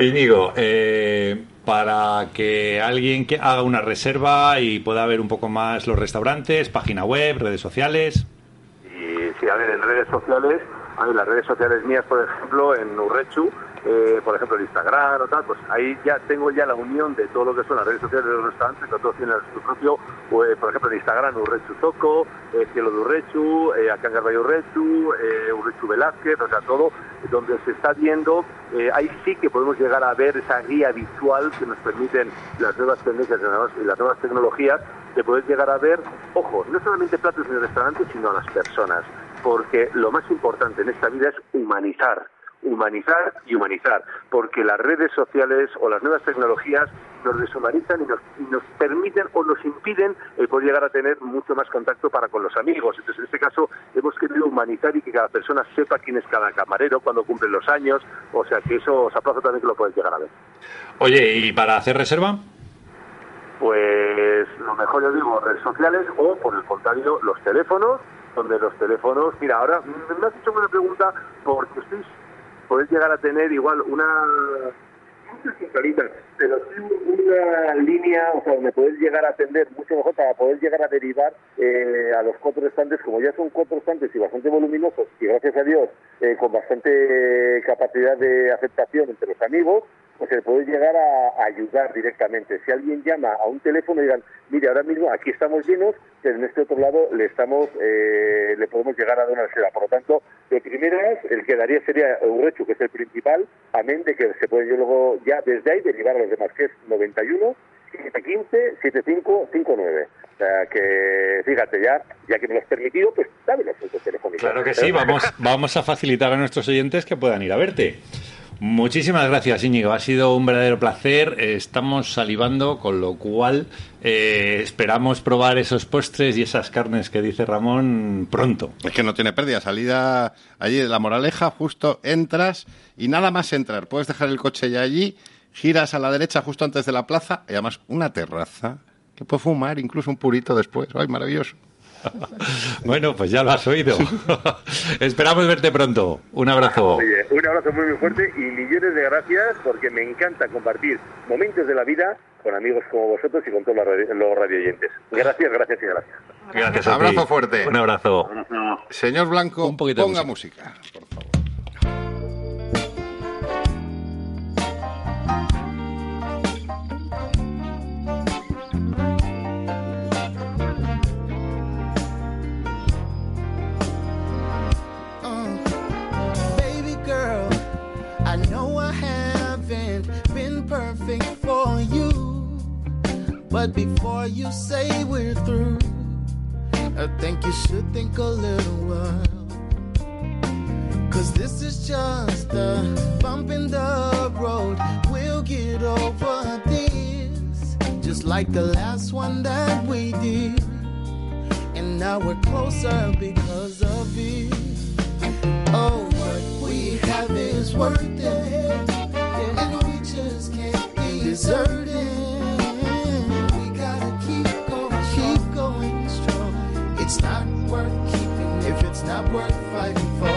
Íñigo, eh, para que alguien que haga una reserva y pueda ver un poco más los restaurantes, página web, redes sociales.
Y sí, a ver, en redes sociales A ver, las redes sociales mías, por ejemplo, en Urrechu, eh, por ejemplo, el Instagram o tal, pues ahí ya tengo ya la unión de todo lo que son las redes sociales de los restaurantes, que todos tienen su propio, eh, por ejemplo, en Instagram, Urrechu Toco, eh, Cielo de Urrechu, eh, acá en Garbay Urrechu, eh, Urrechu Velázquez, o sea, todo donde se está viendo, eh, ahí sí que podemos llegar a ver esa guía visual que nos permiten las nuevas tendencias y las nuevas tecnologías de poder llegar a ver, ojo, no solamente platos en el restaurante, sino a las personas, porque lo más importante en esta vida es humanizar humanizar y humanizar, porque las redes sociales o las nuevas tecnologías nos deshumanizan y nos, y nos permiten o nos impiden el poder llegar a tener mucho más contacto para con los amigos. Entonces, en este caso, hemos querido humanizar y que cada persona sepa quién es cada camarero, cuando cumplen los años, o sea que eso os aplazo también que lo podéis llegar a ver.
Oye, ¿y para hacer reserva?
Pues lo mejor yo digo, redes sociales o, por el contrario, los teléfonos, donde los teléfonos, mira, ahora me has hecho una pregunta porque estoy podés llegar a tener igual una pero sí una línea, o sea, donde podés llegar a atender mucho mejor para poder llegar a derivar eh, a los cuatro estantes, como ya son cuatro estantes y bastante voluminosos, y gracias a Dios, eh, con bastante capacidad de aceptación entre los amigos, pues se puede llegar a, ayudar directamente. Si alguien llama a un teléfono y digan, mire, ahora mismo aquí estamos llenos, pero en este otro lado le estamos, eh, le podemos llegar a dar una reserva. Por lo tanto, de primeras, el que daría sería Urrechu, que es el principal, amén de que se puede luego ya desde ahí derivar a los demás, que es 91 715 7559. O sea que, fíjate, ya, ya que me lo has permitido, pues dame los telefónicos.
Claro que sí, vamos, vamos a facilitar a nuestros oyentes que puedan ir a verte. Muchísimas gracias, Íñigo. Ha sido un verdadero placer. Eh, Estamos salivando, con lo cual eh, esperamos probar esos postres y esas carnes que dice Ramón pronto.
Es que no tiene pérdida. Salida allí de la moraleja, justo entras y nada más entrar. Puedes dejar el coche ya allí, giras a la derecha justo antes de la plaza y además una terraza que puedes fumar, incluso un purito después. ¡Ay, maravilloso!
Bueno, pues ya lo has oído. Esperamos verte pronto. Un abrazo.
Oye, un abrazo muy, muy fuerte y millones de gracias porque me encanta compartir momentos de la vida con amigos como vosotros y con todos los radio- los radioyentes. Gracias, gracias y gracias.
Gracias a ti.
Abrazo fuerte.
Un abrazo.
Señor Blanco,
Un poquito de
ponga música, por favor.
For you. But before you say we're through, I think you should think a little while. Cause this is just a bump in the road. We'll get over this. Just like the last one that we did. And now we're closer because of it. Oh, what we have is worth it. And we just can't desert it. We gotta keep going, keep going strong. It's not worth keeping if it's not worth fighting for.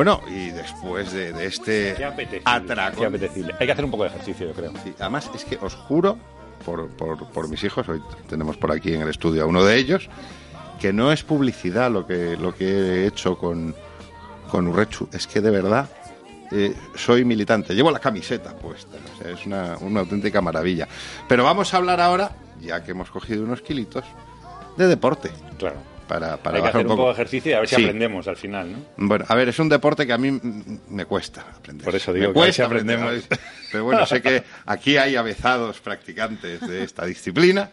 Bueno, y después de, de este
apetecible. Hay que hacer un poco de ejercicio, yo creo.
Sí, además, es que os juro, por, por- por mis hijos, hoy tenemos por aquí en el estudio a uno de ellos, que no es publicidad lo que, lo que he hecho con, con Urrechu. Es que de verdad eh, soy militante. Llevo la camiseta puesta. O sea, es una, una auténtica maravilla. Pero vamos a hablar ahora, ya que hemos cogido unos kilitos, de deporte.
Claro.
Para, para
Hay que
bajar
hacer un poco de ejercicio y a ver si
Sí.
aprendemos al final, ¿no?
Bueno, a ver, es un deporte que a mí me cuesta aprender.
Por eso digo
me
que a ver si
cuesta aprender.
aprendemos.
Pero bueno, sé que aquí hay avezados practicantes de esta disciplina.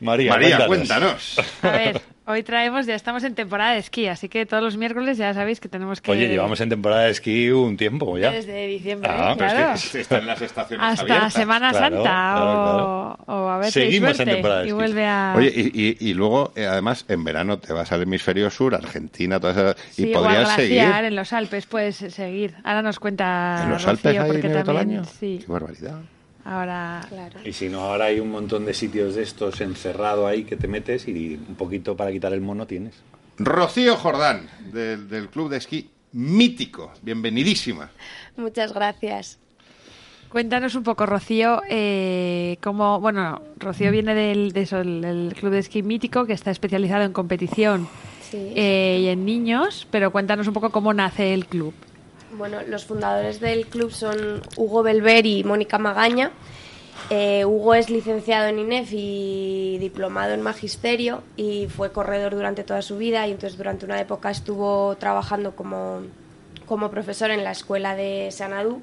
María,
María,
cuéntanos.
cuéntanos.
A ver, hoy traemos, ya estamos en temporada de esquí, así que todos los miércoles ya sabéis que tenemos que...
Oye, llevamos en temporada de esquí un tiempo ya.
Desde diciembre,
Ah, pero es
claro.
Es que están las estaciones
Hasta
abiertas.
Semana
Claro,
Santa
claro,
O, o a ver si hay
Seguimos en temporada de
y
esquí.
vuelve a...
Oye, y, y- y luego, eh, además, en verano te vas al hemisferio sur, Argentina, todas esas,
sí,
y
o al
podrías seguir.
en los Alpes puedes seguir. Ahora nos cuenta
¿En los
Rocío,
Alpes hay
porque
todo el
también,
año?
Sí,
Qué barbaridad.
Ahora...
Claro.
Y si no, ahora hay un montón de sitios de estos encerrado ahí que te metes y un poquito para quitar el mono tienes.
Rocío Jordán, del, del Club de Esquí Mítico. Bienvenidísima.
Muchas gracias.
Cuéntanos un poco, Rocío, eh, cómo, bueno, Rocío viene del, de eso, del- del club de esquí mítico que está especializado en competición
Sí.
eh, y en niños, pero cuéntanos un poco cómo nace el club.
Bueno, los fundadores del club son Hugo Belver y Mónica Magaña. Eh, Hugo es licenciado en INEF y diplomado en magisterio y fue corredor durante toda su vida y entonces durante una época estuvo trabajando como, como profesor en la escuela de Sanadú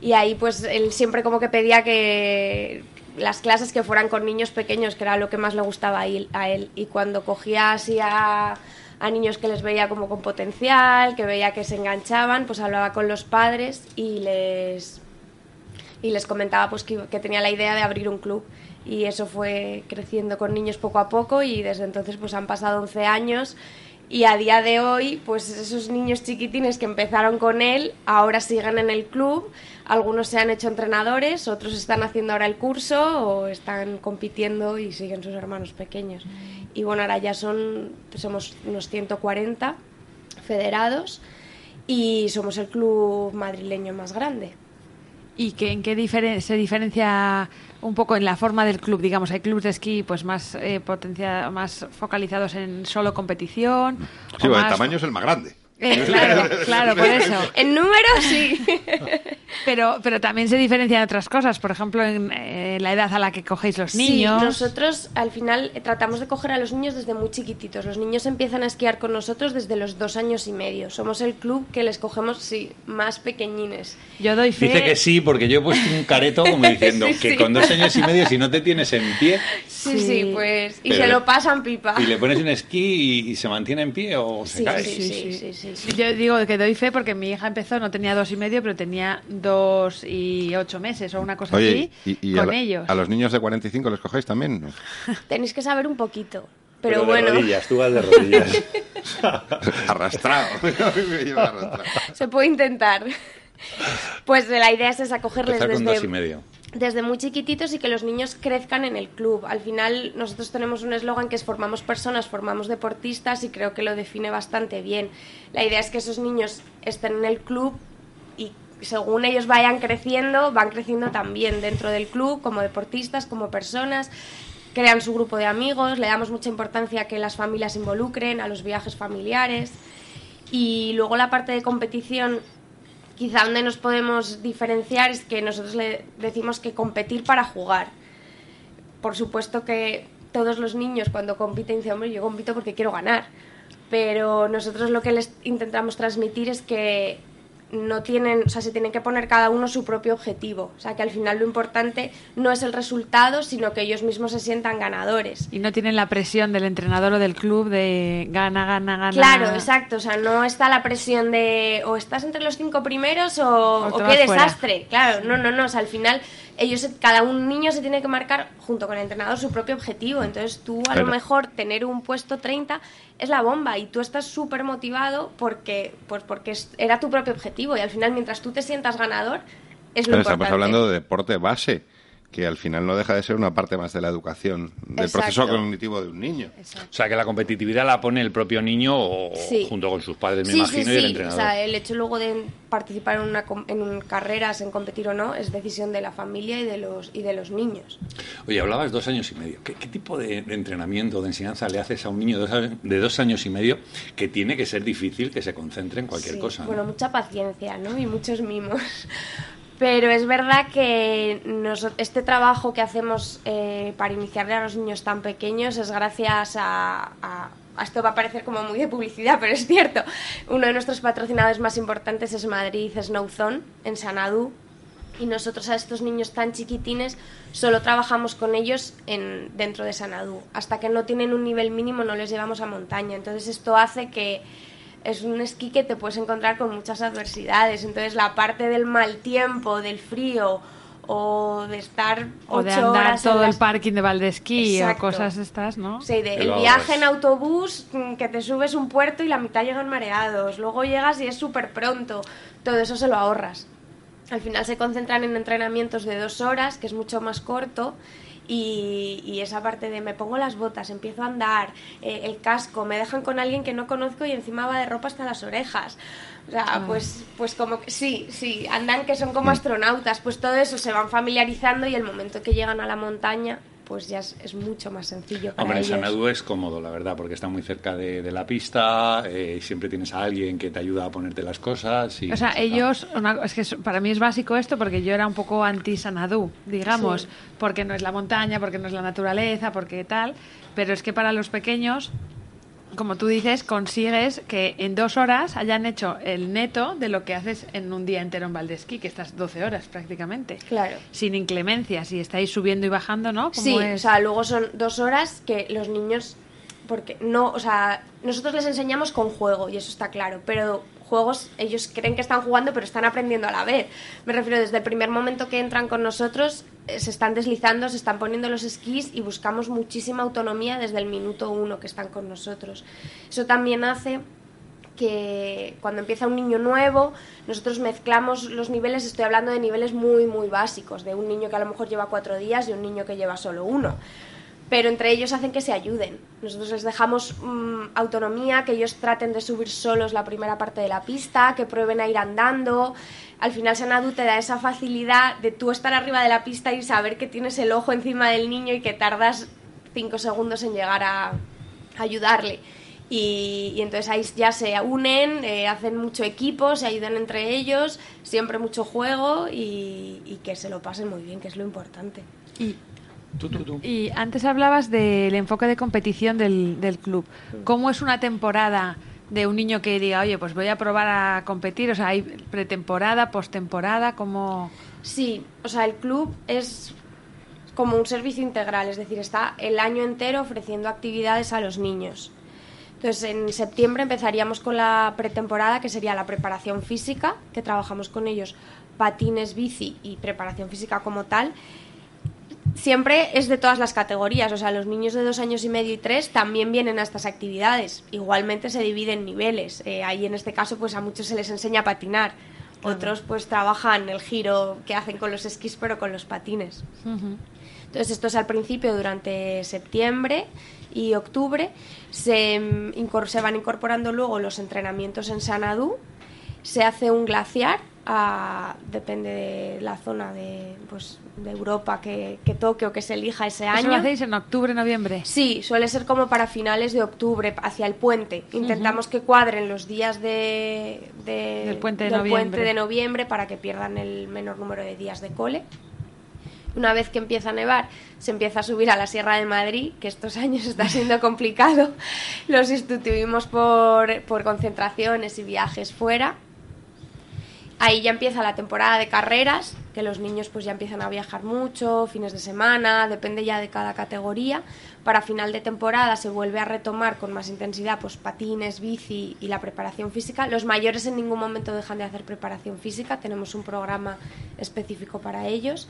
y ahí pues él siempre como que pedía que las clases que fueran con niños pequeños, que era lo que más le gustaba a él. Y cuando cogía así a, a niños que les veía como con potencial, que veía que se enganchaban, pues hablaba con los padres y les, y les comentaba pues que, tenía la idea de abrir un club. Y eso fue creciendo con niños poco a poco y desde entonces pues han pasado 11 años y a día de hoy, pues esos niños chiquitines que empezaron con él, ahora siguen en el club. Algunos se han hecho entrenadores, otros están haciendo ahora el curso o están compitiendo y siguen sus hermanos pequeños. Y bueno, ahora ya son, somos unos 140 federados y somos el club madrileño más grande.
¿Y que, en qué diferen- se diferencia un poco en la forma del club? Digamos, hay clubes de esquí pues más eh, potencia, más focalizados en solo competición.
Sí,
o
bueno, el tamaño es el más grande.
Eh, claro, claro, por eso.
En número sí.
Pero, pero también se diferencian otras cosas, por ejemplo, en eh, la edad a la que cogéis los niños.
Sí, nosotros al final eh, tratamos de coger a los niños desde muy chiquititos. Los niños empiezan a esquiar con nosotros desde los dos años y medio. Somos el club que les cogemos, sí, más pequeñines.
Yo doy fe.
Dice que sí, porque yo he puesto un careto como diciendo
Sí,
que
sí.
con dos años y medio, si no te tienes en pie
Sí,
Sí.
sí, pues. Y
Pero
se
le-
lo pasan pipa.
y le pones un esquí y, y se mantiene en pie o se
Sí,
cae.
sí,
Sí,
sí,
sí.
sí.
Yo digo que doy fe porque mi hija empezó, no tenía dos y medio, pero tenía dos y ocho meses o una cosa
Oye,
así
y, y
con
a, la-
ellos.
a los niños de 45 les cogéis también? ¿no?
Tenéis que saber un poquito. Pero,
de
bueno,
rodillas, tú vas de rodillas.
Arrastrado.
Se puede intentar. Pues la idea es esa, cogerles
Empezar con dos y
desde,
medio.
Desde muy chiquititos y que los niños crezcan en el club. Al final nosotros tenemos un eslogan que es formamos personas, formamos deportistas y creo que lo define bastante bien. La idea es que esos niños estén en el club y según ellos vayan creciendo, van creciendo también dentro del club como deportistas, como personas. Crean su grupo de amigos, le damos mucha importancia a que las familias involucren, a los viajes familiares. Y luego la parte de competición quizá donde nos podemos diferenciar es que nosotros le decimos que competir para jugar. Por supuesto que todos los niños cuando compiten dicen, hombre, yo compito porque quiero ganar. Pero nosotros lo que les intentamos transmitir es que no tienen, o sea, se tienen que poner cada uno su propio objetivo. O sea, que al final lo importante no es el resultado, sino que ellos mismos se sientan ganadores.
Y no tienen la presión del entrenador o del club de gana, gana, gana.
Claro, exacto. O sea, no está la presión de o estás entre los cinco primeros o, qué
fuera.
desastre. Claro, no, no, no. O sea, al final ellos, cada un niño se tiene que marcar junto con el entrenador su propio objetivo. Entonces tú a lo mejor tener un puesto 30 es la bomba y tú estás súper motivado porque, pues porque era tu propio objetivo y al final mientras tú te sientas ganador es lo
Pero
importante.
estamos hablando de deporte base, que al final no deja de ser una parte más de la educación, del
Exacto.
proceso cognitivo de un niño.
O sea, que la competitividad la pone el propio niño o
Sí.
junto con sus padres, me
sí,
imagino,
sí,
y el
sí. O
entrenador.
sea, el hecho luego de participar en, una, en un- carreras, en competir o no, es decisión de la familia y de los, y de los niños.
Oye, hablabas dos años y medio. ¿Qué, qué tipo de, de entrenamiento, de enseñanza le haces a un niño de dos, de dos años y medio que tiene que ser difícil que se concentre en cualquier
Sí,
cosa? ¿no?
Bueno, mucha paciencia, ¿no? Y muchos mimos. Pero es verdad que este trabajo que hacemos eh, para iniciarle a los niños tan pequeños es gracias a, a- esto va a parecer como muy de publicidad, pero es cierto. Uno de nuestros patrocinadores más importantes es Madrid Snow Zone, en Sanadú. Y nosotros a estos niños tan chiquitines solo trabajamos con ellos en, dentro de Sanadú. Hasta que no tienen un nivel mínimo no les llevamos a montaña. Entonces esto hace que es un esquí que te puedes encontrar con muchas adversidades. Entonces la parte del mal tiempo, del frío o de estar
O de andar
horas
todo el parking de Valdesquí o
Exacto.
cosas estas, ¿no?
Sí, de- el viaje en autobús, mm, que te subes un puerto y la mitad llegan mareados. Luego llegas y es súper pronto. Todo eso se lo ahorras. Al final se concentran en entrenamientos de dos horas, que es mucho más corto. Y, y esa parte de me pongo las botas, empiezo a andar, eh, el casco, me dejan con alguien que no conozco y encima va de ropa hasta las orejas. O sea, pues, pues como que sí, sí, andan que son
Mm.
como astronautas, pues todo eso se van familiarizando y el momento que llegan a la montaña, pues ya es, es mucho más sencillo para
Hombre,
ellos.
Sanadú es cómodo, la verdad, porque está muy cerca de, de la pista, eh, siempre tienes a alguien que te ayuda a ponerte las cosas. Y,
O sea, ellos, una- es que para mí es básico esto porque yo era un poco anti-Sanadú, digamos,
Sí.
porque no es la montaña, porque no es la naturaleza, porque tal, pero es que para los pequeños, como tú dices, consigues que en dos horas hayan hecho el neto de lo que haces en un día entero en Valdesquí, que estás 12 horas prácticamente.
Claro.
Sin inclemencias y estáis subiendo y bajando, ¿no?
Sí, o sea, luego son dos horas que los niños, porque no, o sea, nosotros les enseñamos con juego y eso está claro, pero juegos ellos creen que están jugando pero están aprendiendo a la vez. Me refiero desde el primer momento que entran con nosotros eh, se están deslizando, se están poniendo los esquís y buscamos muchísima autonomía desde el minuto uno que están con nosotros. Eso también hace que cuando empieza un niño nuevo, nosotros mezclamos los niveles, estoy hablando de niveles muy, muy básicos, de un niño que a lo mejor lleva cuatro días y un niño que lleva solo uno. Pero entre ellos hacen que se ayuden. Nosotros les dejamos mm, autonomía, que ellos traten de subir solos la primera parte de la pista, que prueben a ir andando. Al final Sanadu te da esa facilidad de tú estar arriba de la pista y saber que tienes el ojo encima del niño y que tardas cinco segundos en llegar a, ayudarle. Y, y entonces ahí ya se unen, eh, hacen mucho equipo, se ayudan entre ellos, siempre mucho juego y, y que se lo pasen muy bien, que es lo importante.
Y,
Tú, tú, tú.
y antes hablabas del enfoque de competición del, del club. ¿Cómo es una temporada de un niño que diga, oye, pues voy a probar a competir? O sea, ¿hay pretemporada, postemporada? ¿Cómo...?
Sí, o sea, el club es como un servicio integral, es decir, está el año entero ofreciendo actividades a los niños. Entonces, en septiembre empezaríamos con la pretemporada, que sería la preparación física, que trabajamos con ellos patines, bici y preparación física como tal. Siempre es de todas las categorías, o sea, los niños de dos años y medio y tres también vienen a estas actividades. Igualmente se dividen niveles. Eh, ahí en este caso, pues a muchos se les enseña a patinar. Otros pues trabajan el giro que hacen con los esquís, pero con los patines. Entonces, esto es al principio, durante septiembre y octubre. Se, mm, se van incorporando luego los entrenamientos en Sanadú. Se hace un glaciar, depende de la zona de, pues, de Europa que, que toque o que se elija ese
¿Eso
año.
lo hacéis en octubre, noviembre?
Sí, suele ser como para finales de octubre, hacia el puente. Intentamos que cuadren los días de, de-
Del puente de
del
noviembre.
puente de noviembre para que pierdan el menor número de días de cole. Una vez que empieza a nevar, se empieza a subir a la Sierra de Madrid, que estos años está siendo complicado. Lo sustituimos por, por concentraciones y viajes fuera. Ahí ya empieza la temporada de carreras, que los niños pues ya empiezan a viajar mucho, fines de semana, depende ya de cada categoría. Para final de temporada se vuelve a retomar con más intensidad pues patines, bici y la preparación física. Los mayores en ningún momento dejan de hacer preparación física, tenemos un programa específico para ellos.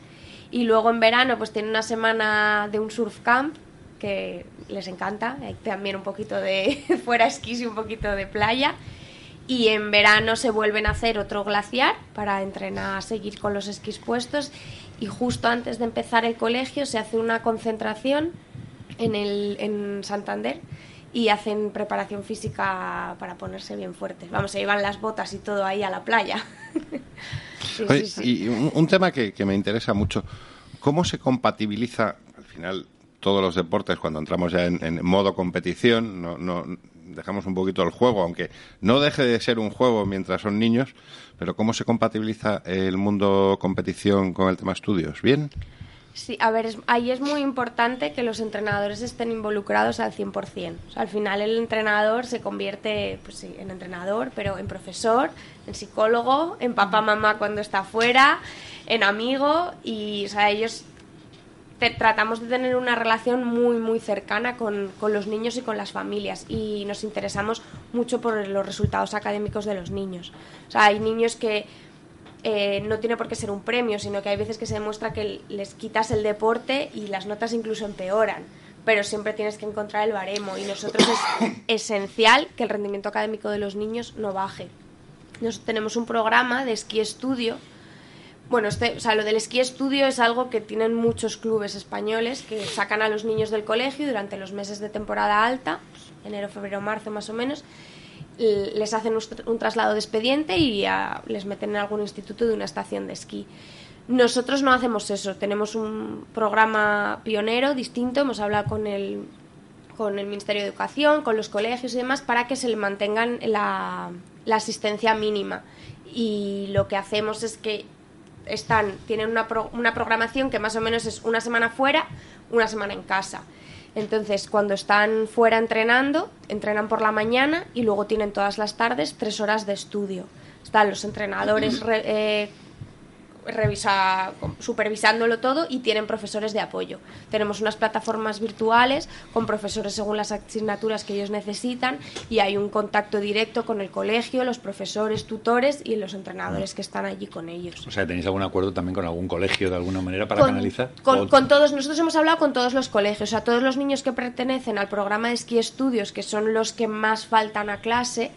Y luego en verano pues tienen una semana de un surf camp que les encanta, también un poquito de fuera esquís y un poquito de playa. Y en verano se vuelven a hacer otro glaciar para entrenar, seguir con los esquís puestos. Y justo antes de empezar el colegio se hace una concentración en, el, en Santander y hacen preparación física para ponerse bien fuertes. Vamos, se llevan las botas y todo ahí a la playa. Sí,
Oye,
sí, sí.
Y un, un tema que, que me interesa mucho, ¿cómo se compatibiliza, al final, todos los deportes cuando entramos ya en, en modo competición, no, no dejamos un poquito el juego, aunque no deje de ser un juego mientras son niños, pero ¿cómo se compatibiliza el mundo competición con el tema estudios? ¿Bien?
Sí, a ver, es- ahí es muy importante que los entrenadores estén involucrados al 100%. O sea, al final el entrenador se convierte pues sí, en entrenador, pero en profesor, en psicólogo, en papá, mamá cuando está fuera, en amigo y, o sea, ellos te- tratamos de tener una relación muy, muy cercana con, con los niños y con las familias y nos interesamos mucho por los resultados académicos de los niños. O sea, hay niños que eh, no tiene por qué ser un premio, sino que hay veces que se demuestra que les quitas el deporte y las notas incluso empeoran. Pero siempre tienes que encontrar el baremo y nosotros es esencial que el rendimiento académico de los niños no baje. Nosotros tenemos un programa de esquí estudio. Bueno, este, o sea, lo del esquí estudio es algo que tienen muchos clubes españoles que sacan a los niños del colegio durante los meses de temporada alta, pues, enero, febrero, marzo más o menos, les hacen un, tr- un traslado de expediente y ah, les meten en algún instituto de una estación de esquí. Nosotros no hacemos eso, tenemos un programa pionero distinto, hemos hablado con el, con el Ministerio de Educación, con los colegios y demás, para que se le mantengan la, la asistencia mínima. Y lo que hacemos es que están, tienen una, pro- una programación que más o menos es una semana fuera, una semana en casa. Entonces, cuando están fuera entrenando, entrenan por la mañana y luego tienen todas las tardes tres horas de estudio. Están los entrenadores re- eh, revisa, supervisándolo todo y tienen profesores de apoyo. Tenemos unas plataformas virtuales con profesores según las asignaturas que ellos necesitan y hay un contacto directo con el colegio, los profesores, tutores y los entrenadores que están allí con ellos.
O sea, ¿tenéis algún acuerdo también con algún colegio de alguna manera para
Con-
canalizar?
Con, con todos, nosotros hemos hablado con todos los colegios, o sea, todos los niños que pertenecen al programa de esquí estudios, que son los que más faltan a clase,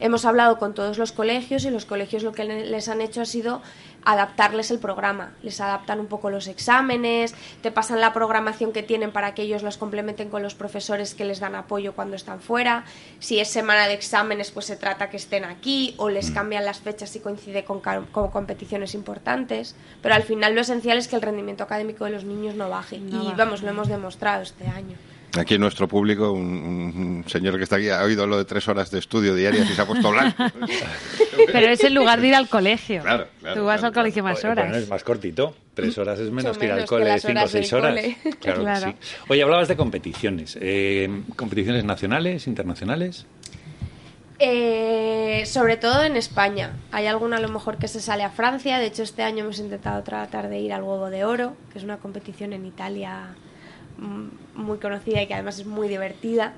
hemos hablado con todos los colegios y los colegios lo que le- les han hecho ha sido adaptarles el programa. Les adaptan un poco los exámenes, te pasan la programación que tienen para que ellos los complementen con los profesores que les dan apoyo cuando están fuera. Si es semana de exámenes, pues se trata que estén aquí o les cambian las fechas si coincide con, competiciones importantes. Pero al final lo esencial es que el rendimiento académico de los niños no baje.
No
y
baje.
vamos, lo hemos demostrado este año.
Aquí en nuestro público, un, un señor que está aquí ha oído lo de tres horas de estudio diarias y se ha puesto blanco.
Pero es en lugar de ir al colegio.
Claro, claro,
Tú vas
claro,
al colegio más horas.
Bueno, es más cortito. Tres horas es menos
Mucho
que ir al
menos
cole cinco o seis horas.
cole.
Claro,
Claro.
que sí. Oye, hablabas de competiciones. Eh, ¿Competiciones nacionales, internacionales?
Eh, sobre todo en España. Hay alguna a lo mejor que se sale a Francia. De hecho, este año hemos intentado tratar de ir al Huevo de Oro, que es una competición en Italia mm, muy conocida y que además es muy divertida.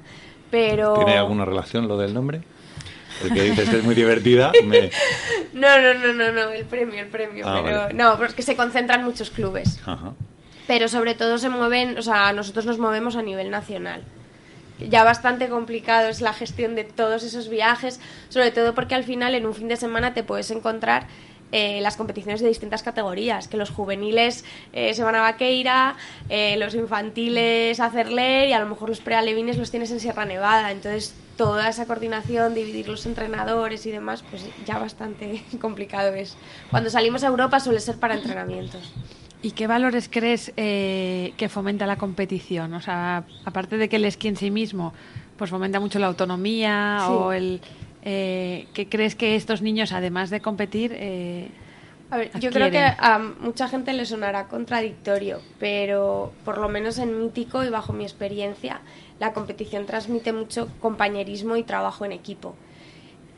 Pero
¿Tiene alguna relación lo del nombre? El que dices que es muy divertida. me-
no, no, no, no, no, el premio, el premio.
Ah,
pero
vale.
no, porque se concentran muchos clubes.
Ajá.
pero sobre todo se mueven, o sea, nosotros nos movemos a nivel nacional. Ya bastante complicado es la gestión de todos esos viajes, sobre todo porque al final en un fin de semana te puedes encontrar eh, las competiciones de distintas categorías, que los juveniles eh, se van a Vaqueira, eh, los infantiles a Cerler y a lo mejor los prealevines los tienes en Sierra Nevada, entonces toda esa coordinación, dividir los entrenadores y demás, pues ya bastante complicado es. Cuando salimos a Europa suele ser para entrenamientos.
¿Y qué valores crees eh, que fomenta la competición? O sea, aparte de que el esquí en sí mismo pues fomenta mucho la autonomía
Sí.
o el... Eh, ¿Qué crees que estos niños, además de competir... eh,
A ver, yo creo que a mucha gente le sonará contradictorio, pero por lo menos en Mítico y bajo mi experiencia, la competición transmite mucho compañerismo y trabajo en equipo,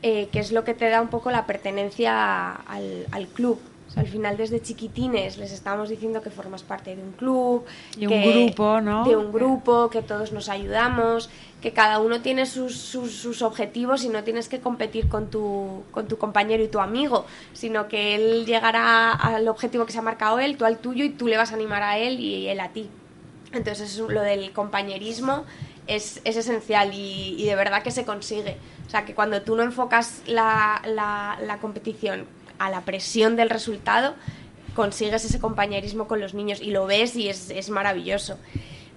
eh, que es lo que te da un poco la pertenencia al, al club. O sea, al final desde chiquitines les estamos diciendo que formas parte de un club,
Y un
que-
grupo, ¿no?
De un grupo, que todos nos ayudamos, que cada uno tiene sus, sus, sus objetivos y no tienes que competir con tu, con tu compañero y tu amigo, sino que él llegará al objetivo que se ha marcado él, tú al tuyo y tú le vas a animar a él y él a ti. Entonces es lo del compañerismo es, es esencial y, y de verdad que se consigue. O sea, que cuando tú no enfocas la, la- la competición a la presión del resultado, consigues ese compañerismo con los niños y lo ves y es, es maravilloso.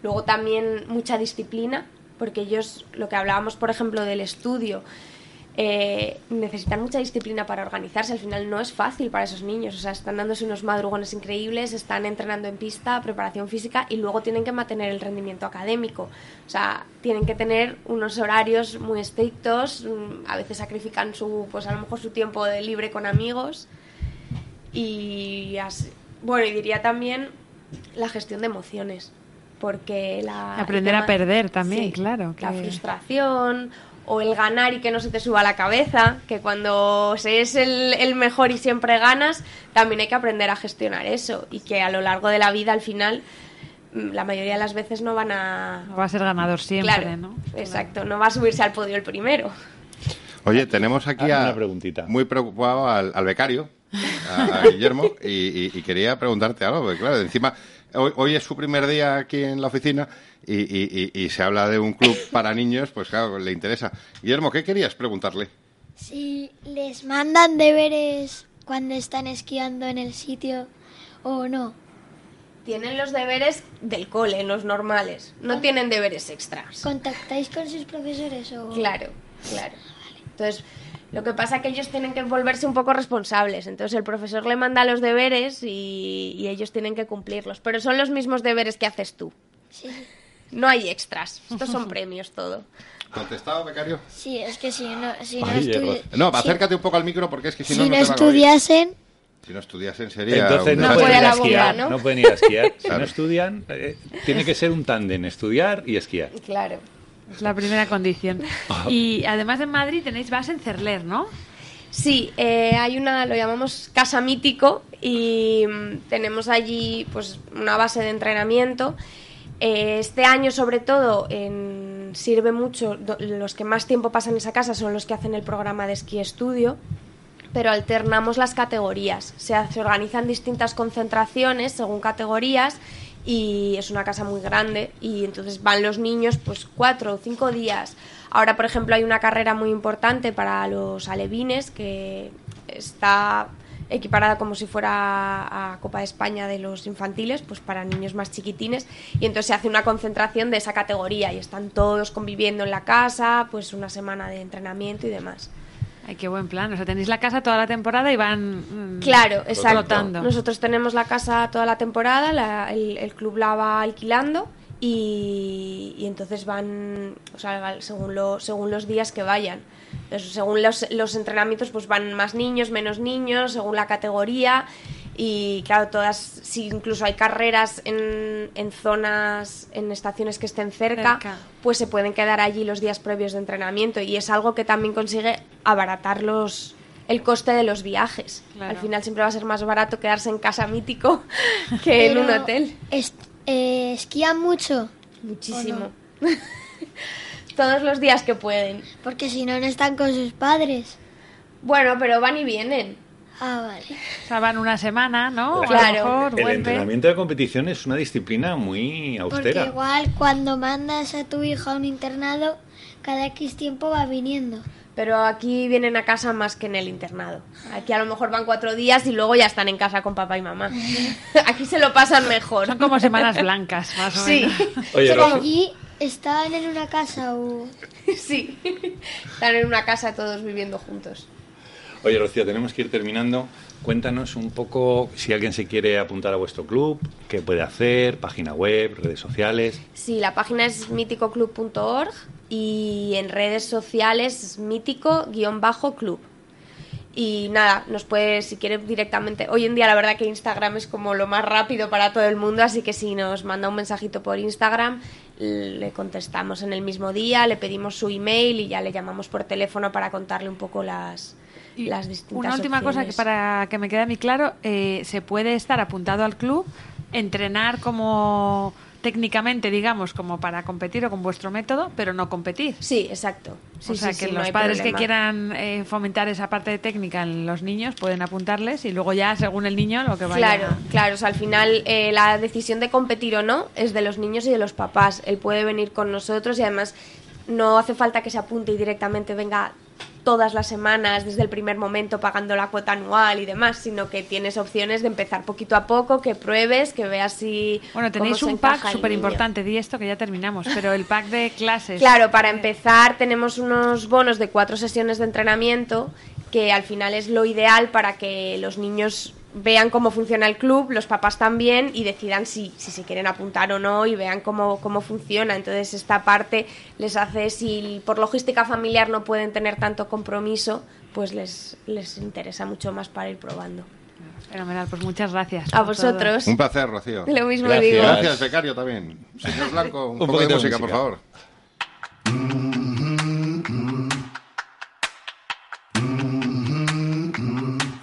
Luego también mucha disciplina, porque ellos, lo que hablábamos, por ejemplo, del estudio, eh, necesitan mucha disciplina para organizarse. Al final no es fácil para esos niños. O sea, están dándose unos madrugones increíbles, están entrenando en pista, preparación física y luego tienen que mantener el rendimiento académico. O sea, tienen que tener unos horarios muy estrictos. mm, A veces sacrifican su, pues a lo mejor su tiempo de libre con amigos. Y así- bueno, y diría también la gestión de emociones. Porque la.
Aprender a perder también, claro,
La frustración o el ganar y que no se te suba a la cabeza, que cuando se es el, el mejor y siempre ganas, también hay que aprender a gestionar eso y que a lo largo de la vida al final mm, la mayoría de las veces no van a...
Va a ser ganador siempre,
Claro,
¿no?
exacto, no va a subirse al podio el primero.
Oye, tenemos aquí a,
una preguntita.
muy preocupado al, al becario, a, a Guillermo, y, y- y quería preguntarte algo, porque claro, encima, hoy, hoy es su primer día aquí en la oficina y, y- y- y se habla de un club para niños, pues claro, le interesa. Guillermo, ¿qué querías preguntarle?
Si les mandan deberes cuando están esquiando en el sitio o no.
Tienen los deberes del cole, los normales, no tienen deberes extras.
¿Contactáis con sus profesores o...?
Claro, claro. Entonces, lo que pasa es que ellos tienen que volverse un poco responsables. Entonces, el profesor le manda los deberes y, y ellos tienen que cumplirlos. Pero son los mismos deberes que haces tú.
Sí.
No hay extras. Estos son premios todo.
¿Contestado, becario?
Sí, es que si no, si no,
Ay,
estudi-
error.
No,
si-
acércate un poco al micro porque es que si,
si
no,
estudiasen,
Si no estudiasen sería
Entonces no,
No
pueden
puede
ir a esquiar.
¿no?
¿no? pueden ir a esquiar. Si no estudian, eh, tiene que ser un tándem, estudiar y esquiar.
Claro.
Es la primera condición. Y además en Madrid tenéis base en Cerler, ¿no?
Sí, eh, hay una, lo llamamos Casa Mítico y mm, tenemos allí pues una base de entrenamiento. Eh, este año, sobre todo, en- sirve mucho, do- los que más tiempo pasan en esa casa son los que hacen el programa de esquí estudio, pero alternamos las categorías. Se, se organizan distintas concentraciones según categorías y es una casa muy grande y entonces van los niños pues cuatro o cinco días. Ahora, por ejemplo, hay una carrera muy importante para los alevines que está equiparada como si fuera a Copa de España de los infantiles, pues para niños más chiquitines, y entonces se hace una concentración de esa categoría y están todos conviviendo en la casa, pues una semana de entrenamiento y demás.
Ay, qué buen plan. O sea, tenéis la casa toda la temporada y van... mm,
Claro, exacto. Nosotros tenemos la casa toda la temporada, la- el, el club la va alquilando y, y entonces van, o sea, según, lo, según los días que vayan. Entonces, según los, los entrenamientos, pues van más niños, menos niños, según la categoría. Y claro, todas, si incluso hay carreras en, en zonas, en estaciones que estén cerca,
Cerca.
pues se pueden quedar allí los días previos de entrenamiento. Y es algo que también consigue abaratar los, el coste de los viajes.
Claro.
Al final siempre va a ser más barato quedarse en casa mítico que en un hotel.
Eh, esquían mucho,
Muchísimo. Todos los días que pueden.
porque si no, no están con sus padres.
Bueno, pero van y vienen.
Ah, vale.
O sea, van una semana, ¿no?
Claro.
mejor
El entrenamiento de competición es una disciplina muy
Porque
austera.
igual cuando mandas a tu hijo a un internado, cada X tiempo va viniendo.
Pero aquí vienen a casa más que en el internado. Aquí a lo mejor van cuatro días y luego ya están en casa con papá y mamá. Aquí se lo pasan mejor.
Son como semanas blancas, más o
Sí.
menos.
Oye,
como-
¿Y estaban en una casa o...?
Sí. Están en una casa todos viviendo juntos.
Oye, Rocío, tenemos que ir terminando. Cuéntanos un poco si alguien se quiere apuntar a vuestro club, qué puede hacer, página web, redes sociales.
Sí, la página es míticoclub.org y en redes sociales es mítico-club. Y nada, nos puede, si quiere directamente. Hoy en día, la verdad que Instagram es como lo más rápido para todo el mundo, así que si nos manda un mensajito por Instagram, le contestamos en el mismo día, le pedimos su email y ya le llamamos por teléfono para contarle un poco las,
Y
las distintas
Una última cosa que para que me quede a mí claro, eh, se puede estar apuntado al club, entrenar como técnicamente, digamos, como para competir o con vuestro método, pero no competir.
Sí, exacto. Sí,
o sea,
sí,
que
sí,
los padres que quieran eh, fomentar esa parte de técnica en los niños pueden apuntarles y luego ya, según el niño, lo que vaya.
Claro, claro. O sea, al final eh, la decisión de competir o no es de los niños y de los papás. Él puede venir con nosotros y además no hace falta que se apunte y directamente venga todas las semanas desde el primer momento pagando la cuota anual y demás, sino que tienes opciones de empezar poquito a poco, que pruebes, que veas si
Bueno, tenéis un pack súper importante, di esto que ya terminamos, pero el pack de clases.
Claro, para empezar tenemos unos bonos de cuatro sesiones de entrenamiento que al final es lo ideal para que los niños vean cómo funciona el club, los papás también y decidan si, si se quieren apuntar o no y vean cómo, cómo funciona. Entonces esta parte les hace, si por logística familiar no pueden tener tanto compromiso, pues les, les interesa mucho más para ir probando.
Fenomenal, pues muchas gracias.
A vosotros.
Un placer, Rocío.
Lo mismo
Gracias.
digo.
Gracias, becario también. Señor Blanco, un,
Un
poco de música, por favor.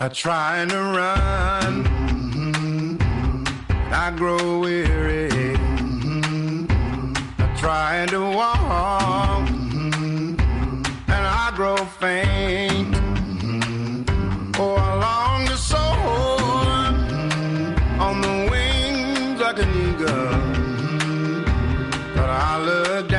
I try to run, mm-hmm. I grow weary. Mm-hmm. I try to walk, mm-hmm. and I grow faint. Oh, I long to soar. On the wings like an eagle, but I look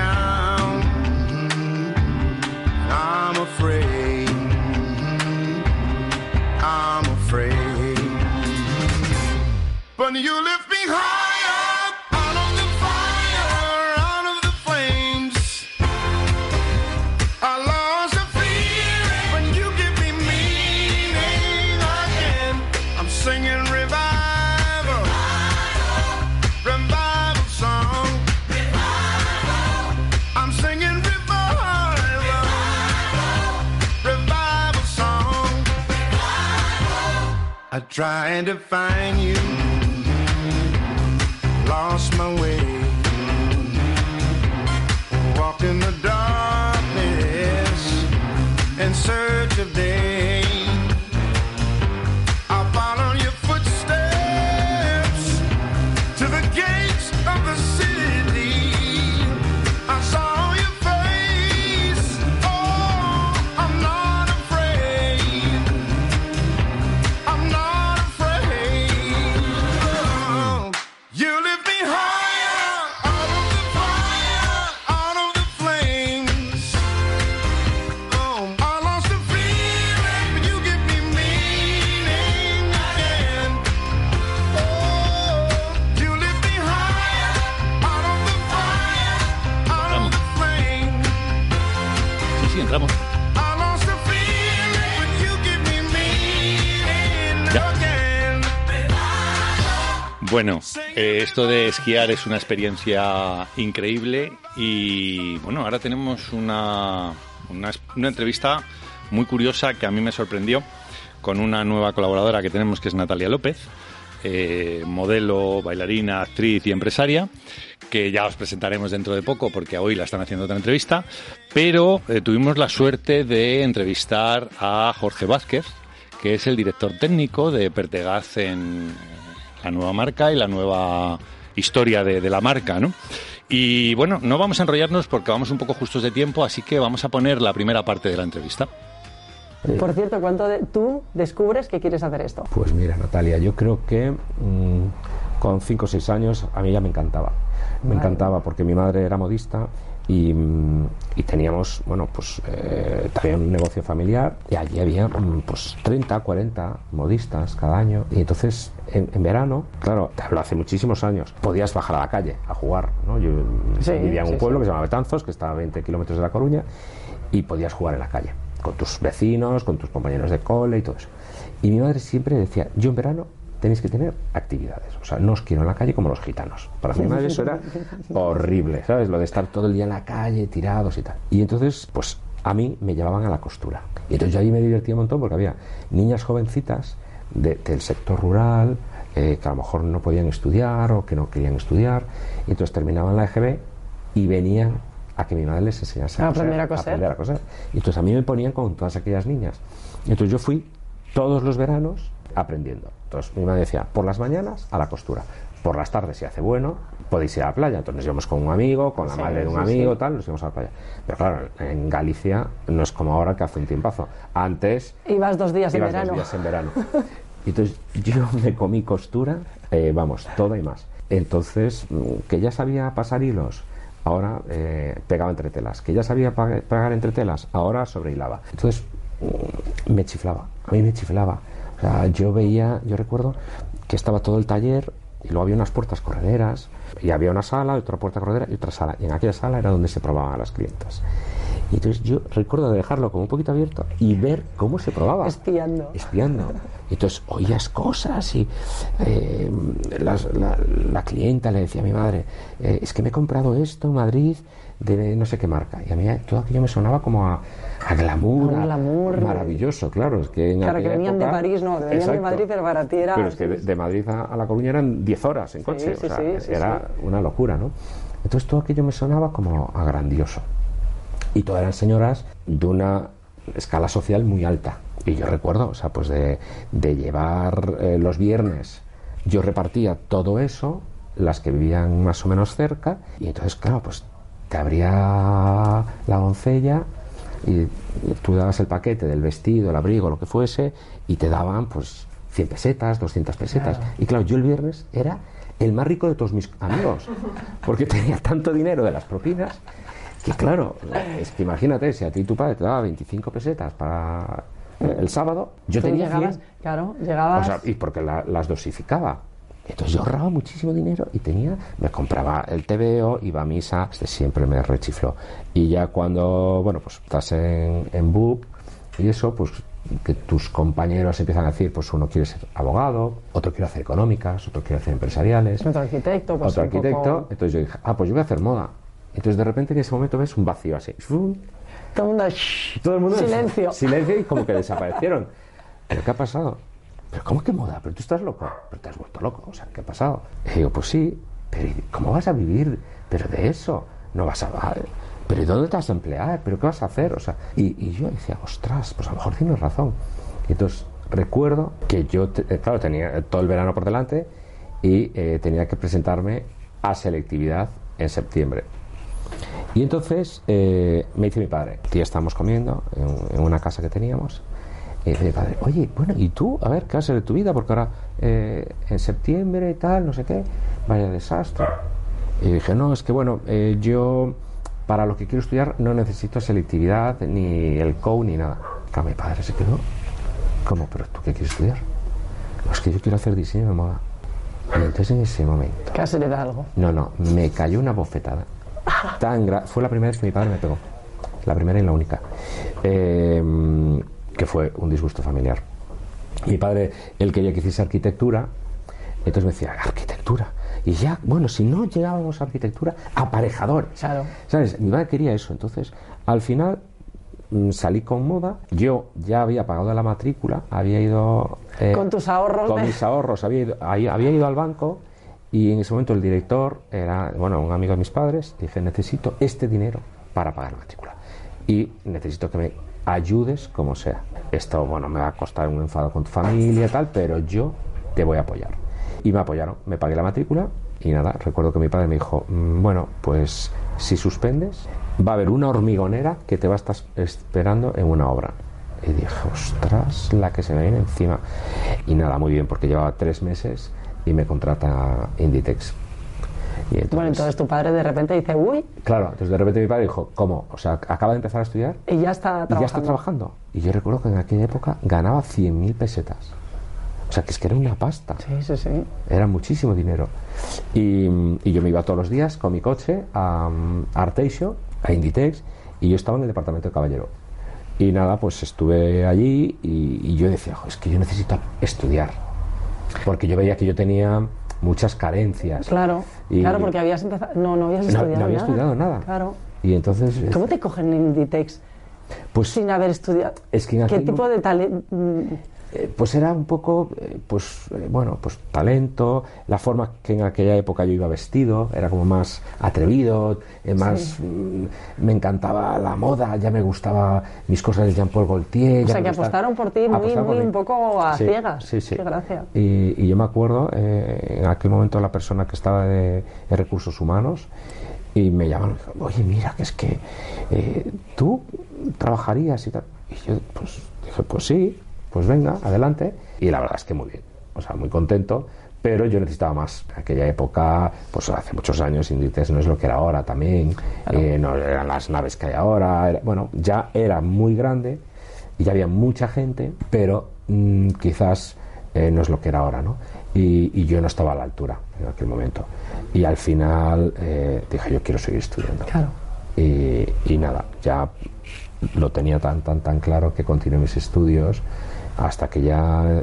But you lift me higher out of the fire, out of the flames. I lost the fear when you give me meaning again. I'm singing revival, revival song. I'm singing revival, revival song. I tried to find you, lost my way, walked in the darkness in search of day.
Ya.
again.
Bueno, eh, esto de esquiar es una experiencia increíble y bueno, ahora tenemos una, una, una entrevista muy curiosa que a mí me sorprendió con una nueva colaboradora que tenemos que es Natalia López, eh, modelo, bailarina, actriz y empresaria, que ya os presentaremos dentro de poco porque hoy la están haciendo otra entrevista, pero eh, tuvimos la suerte de entrevistar a Jorge Vázquez, que es el director técnico de Pertegaz en la nueva marca y la nueva historia de, de la marca, ¿no? Y bueno, no vamos a enrollarnos porque vamos un poco justos de tiempo, así que vamos a poner la primera parte de la entrevista.
Por cierto, ¿cuándo de- tú descubres que quieres hacer esto?
Pues mira, Natalia, yo creo que mm, con 5 o 6 años a mí ya me encantaba. Me encantaba porque mi madre era modista y, mm, y teníamos, bueno, pues eh, también un negocio familiar y allí había mm, pues 30, 40 modistas cada año. Y entonces en, en verano, claro, te hablo hace muchísimos años, podías bajar a la calle a jugar. ¿no? Yo
Sí,
vivía en un
sí,
pueblo
sí.
que se llama Betanzos, que está a 20 kilómetros de La Coruña, y podías jugar en la calle con tus vecinos, con tus compañeros de cole y todo eso. Y mi madre siempre decía, yo en verano tenéis que tener actividades. O sea, no os quiero en la calle como los gitanos. Para mi madre eso era horrible, ¿sabes? Lo de estar todo el día en la calle, tirados y tal. Y entonces, pues a mí me llevaban a la costura. Y entonces yo ahí me divertía un montón porque había niñas jovencitas de- del sector rural eh, que a lo mejor no podían estudiar o que no querían estudiar. Y entonces terminaban la EGB y venían a que mi madre les enseñase a,
A
coser,
aprender a coser.
aprender a coser. Y entonces a mí me ponían con todas aquellas niñas. Y entonces yo fui todos los veranos aprendiendo. Entonces mi madre decía, por las mañanas a la costura, por las tardes si hace bueno, podéis ir a la playa. Entonces nos íbamos con un amigo, con la
Sí,
madre de un
sí,
amigo,
sí.
tal, nos íbamos a la playa. Pero claro, en Galicia no es como ahora que hace un tiempazo. Antes
Ibas dos días en
ibas
verano.
dos días en verano. Y entonces yo me comí costura, eh, vamos, toda y más. Entonces, que ya sabía pasar hilos, ahora eh, pegaba entre telas. Que ya sabía pegar entre telas, ahora sobrehilaba. Entonces, me chiflaba, a mí me chiflaba. O sea, yo veía, yo recuerdo que estaba todo el taller y luego había unas puertas correderas y había una sala, otra puerta corredera y otra sala. Y en aquella sala era donde se probaban a las clientas. Y entonces yo recuerdo de dejarlo como un poquito abierto y ver cómo se probaba.
Espiando.
Espiando. Y entonces oías cosas y eh, las- la, la clienta le decía a mi madre, eh, es que me he comprado esto en Madrid de no sé qué marca. Y a mí todo aquello me sonaba como a, a glamour,
A glamour.
maravilloso, claro. Es que en
Claro, que venían de
época-
París, no, venían de
Exacto.
Madrid, pero para ti era-
Pero es que de, de Madrid a, a La Coruña eran 10 horas en coche,
sí,
o sea,
sí,
era una locura, ¿no? Entonces todo aquello me sonaba como a grandioso. Y todas eran señoras de una escala social muy alta. Y yo recuerdo, o sea, pues de, de llevar eh, los viernes, yo repartía todo eso, las que vivían más o menos cerca, y entonces, claro, pues te abría la doncella y tú dabas el paquete del vestido, el abrigo, lo que fuese, y te daban pues 100 pesetas, 200 pesetas.
Claro.
Y claro, yo el viernes era el más rico de todos mis amigos, porque tenía tanto dinero de las propinas que claro, es que imagínate, si a ti tu padre te daba 25 pesetas para eh, el sábado, yo tenía
llegabas,
100.
claro, llegabas.
O sea, y porque la- las dosificaba. Entonces yo ahorraba muchísimo dinero y tenía, me compraba el TVO, iba a misa, este siempre me rechifló. Y ya cuando, bueno, pues estás en, en BUP y eso, pues que tus compañeros empiezan a decir, pues uno quiere ser abogado, otro quiere hacer económicas, otro quiere hacer empresariales,
Otro arquitecto, pues
otro
poco-
arquitecto. Entonces yo dije, ah, pues yo voy a hacer moda. Entonces de repente en ese momento ves un vacío así.
Todo el mundo, shh,
Todo el mundo
silencio.
Silencio y como que desaparecieron. ¿Pero qué ha pasado? ¿Pero cómo que moda? ¿Pero tú estás loco? ¿Pero te has vuelto loco? O sea, ¿qué ha pasado? Y digo, pues sí, pero ¿y ¿cómo vas a vivir? ¿Pero de eso? No vas a... ¿Pero ¿y dónde te vas a emplear? ¿Pero qué vas a hacer? O sea, y, y yo decía, ostras, pues a lo mejor tienes razón. Y entonces recuerdo que yo, eh, claro, tenía todo el verano por delante y eh, tenía que presentarme a selectividad en septiembre. Y entonces eh, me dice mi padre, tía, estábamos comiendo en, en una casa que teníamos, y dice mi padre, oye, bueno, ¿y tú? A ver, ¿qué ser de tu vida? Porque ahora eh, en septiembre y tal, no sé qué, vaya desastre. Y dije, no, es que bueno, eh, yo para lo que quiero estudiar no necesito selectividad, ni el COU, ni nada. Claro, mi padre se quedó, ¿cómo? ¿Pero tú qué quieres estudiar? No, es que yo quiero hacer diseño de moda. Y entonces en ese momento
Casi le da algo.
no, no, me cayó una bofetada. Tan gra- fue la primera vez que mi padre me pegó. La primera y la única. Eh, que fue un disgusto familiar. Mi padre, él quería que hiciese arquitectura, entonces me decía, arquitectura. Y ya, bueno, si no llegábamos a arquitectura, aparejador.
Claro.
¿Sabes? Mi padre quería eso. Entonces, al final mm, salí con moda. Yo ya había pagado la matrícula, había ido. eh,
Con tus ahorros
Con mis ahorros, había ido, había ido al banco y en ese momento el director era, bueno, un amigo de mis padres. Dije, necesito este dinero para pagar la matrícula. Y necesito que me ayudes como sea. Esto, bueno, me va a costar un enfado con tu familia tal, pero yo te voy a apoyar. Y me apoyaron, me pagué la matrícula y nada, recuerdo que mi padre me dijo, "Mm, bueno, pues si suspendes, va a haber una hormigonera que te va a estar esperando en una obra. Y dije, ostras, la que se me viene encima. Y nada, muy bien, porque llevaba tres meses y me contrata Inditex. Y entonces,
Bueno, entonces tu padre de repente dice, uy,
claro, entonces de repente mi padre dijo, ¿cómo? O sea, acaba de empezar a estudiar
y ya está
y ya
trabajando.
está trabajando. Y yo recuerdo que en aquella época ganaba 100.000 pesetas. O sea, que es que era una pasta.
Sí, sí, sí.
Era muchísimo dinero. Y, y yo me iba todos los días con mi coche a, a Arteixo, a Inditex, y yo estaba en el departamento de caballero. Y nada, pues estuve allí y, y yo decía, "Jo, es que yo necesito estudiar. Porque yo veía que yo tenía muchas carencias.
Claro,
Y-
claro, porque habías empezado. No, no habías estudiado
no había
nada.
estudiado nada.
Claro.
Y entonces...
¿Cómo te cogen en Inditex
Pues
sin haber estudiado?
es que
¿Qué tipo de talento?
Eh, pues era un poco, eh, pues eh, bueno, pues talento, la forma que en aquella época yo iba vestido, era como más atrevido, más
Sí.
mm, me encantaba la moda, ya me gustaba mis cosas de Jean-Paul Gaultier.
O sea, que
gustaba-
apostaron por ti muy, muy un poco a
Sí,
ciegas.
Sí, sí.
Qué gracia.
Y, y yo me acuerdo, eh, en aquel momento la persona que estaba de, de recursos humanos y me llamaron, oye, mira, que es que eh, tú trabajarías y tal. Y yo, pues, dije, pues sí, pues venga, adelante. Y la verdad es que muy bien, o sea, muy contento. Pero yo necesitaba más. En aquella época, pues hace muchos años, Inditex no es lo que era ahora también. eh, no eran las naves que hay ahora. era- bueno, ya era muy grande y ya había mucha gente, pero mm, quizás eh, no es lo que era ahora, ¿no? Y, y yo no estaba a la altura en aquel momento. Y al final eh, dije, yo quiero seguir estudiando.
Claro.
Y, y nada, ya lo tenía tan, tan, tan claro que continué mis estudios hasta que ya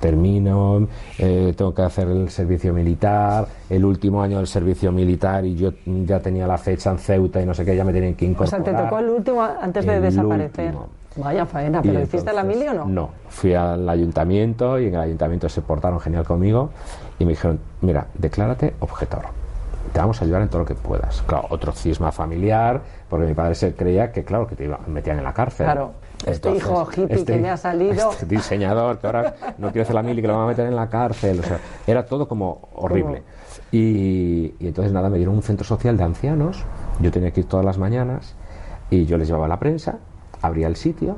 termino, eh, tengo que hacer el servicio militar, el último año del servicio militar y yo ya tenía la fecha en Ceuta y no sé qué, ya me tienen que
O
incorporar.
sea, te tocó el último antes de desaparecer.
último.
Vaya faena, ¿pero hiciste la
entonces,
mili o no?
No, fui al ayuntamiento y en el ayuntamiento se portaron genial conmigo y me dijeron, mira, declárate objetor. Te vamos a ayudar en todo lo que puedas. Claro, otro cisma familiar, porque mi padre se creía que, claro, que te iba- metían en la cárcel.
Claro, este hijo hippie que me ha salido.
Este diseñador que ahora no quiere hacer la mili, que lo van a meter en la cárcel. O sea, era todo como horrible. Y, y entonces, nada, me dieron un centro social de ancianos. Yo tenía que ir todas las mañanas y yo les llevaba la prensa, abría el sitio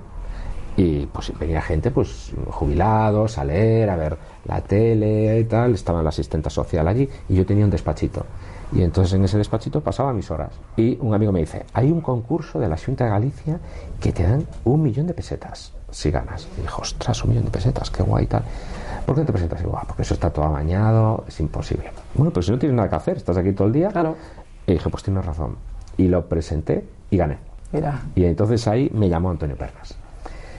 y pues venía gente, pues jubilados, a leer, a ver la tele y tal. Estaba la asistenta social allí y yo tenía un despachito. Y entonces en ese despachito pasaba mis horas. Y un amigo me dice, hay un concurso de la Junta de Galicia que te dan un millón de pesetas si ganas. Y dijo, ostras, un millón de pesetas, qué guay tal. ¿Por qué te presentas? Y digo, "Ah, porque eso está todo amañado, es imposible. Bueno, pero si no tienes nada que hacer, estás aquí todo el día.
Claro.
Y dije, pues tienes razón. Y lo presenté y gané.
Mira,
Y entonces ahí me llamó Antonio Pernas.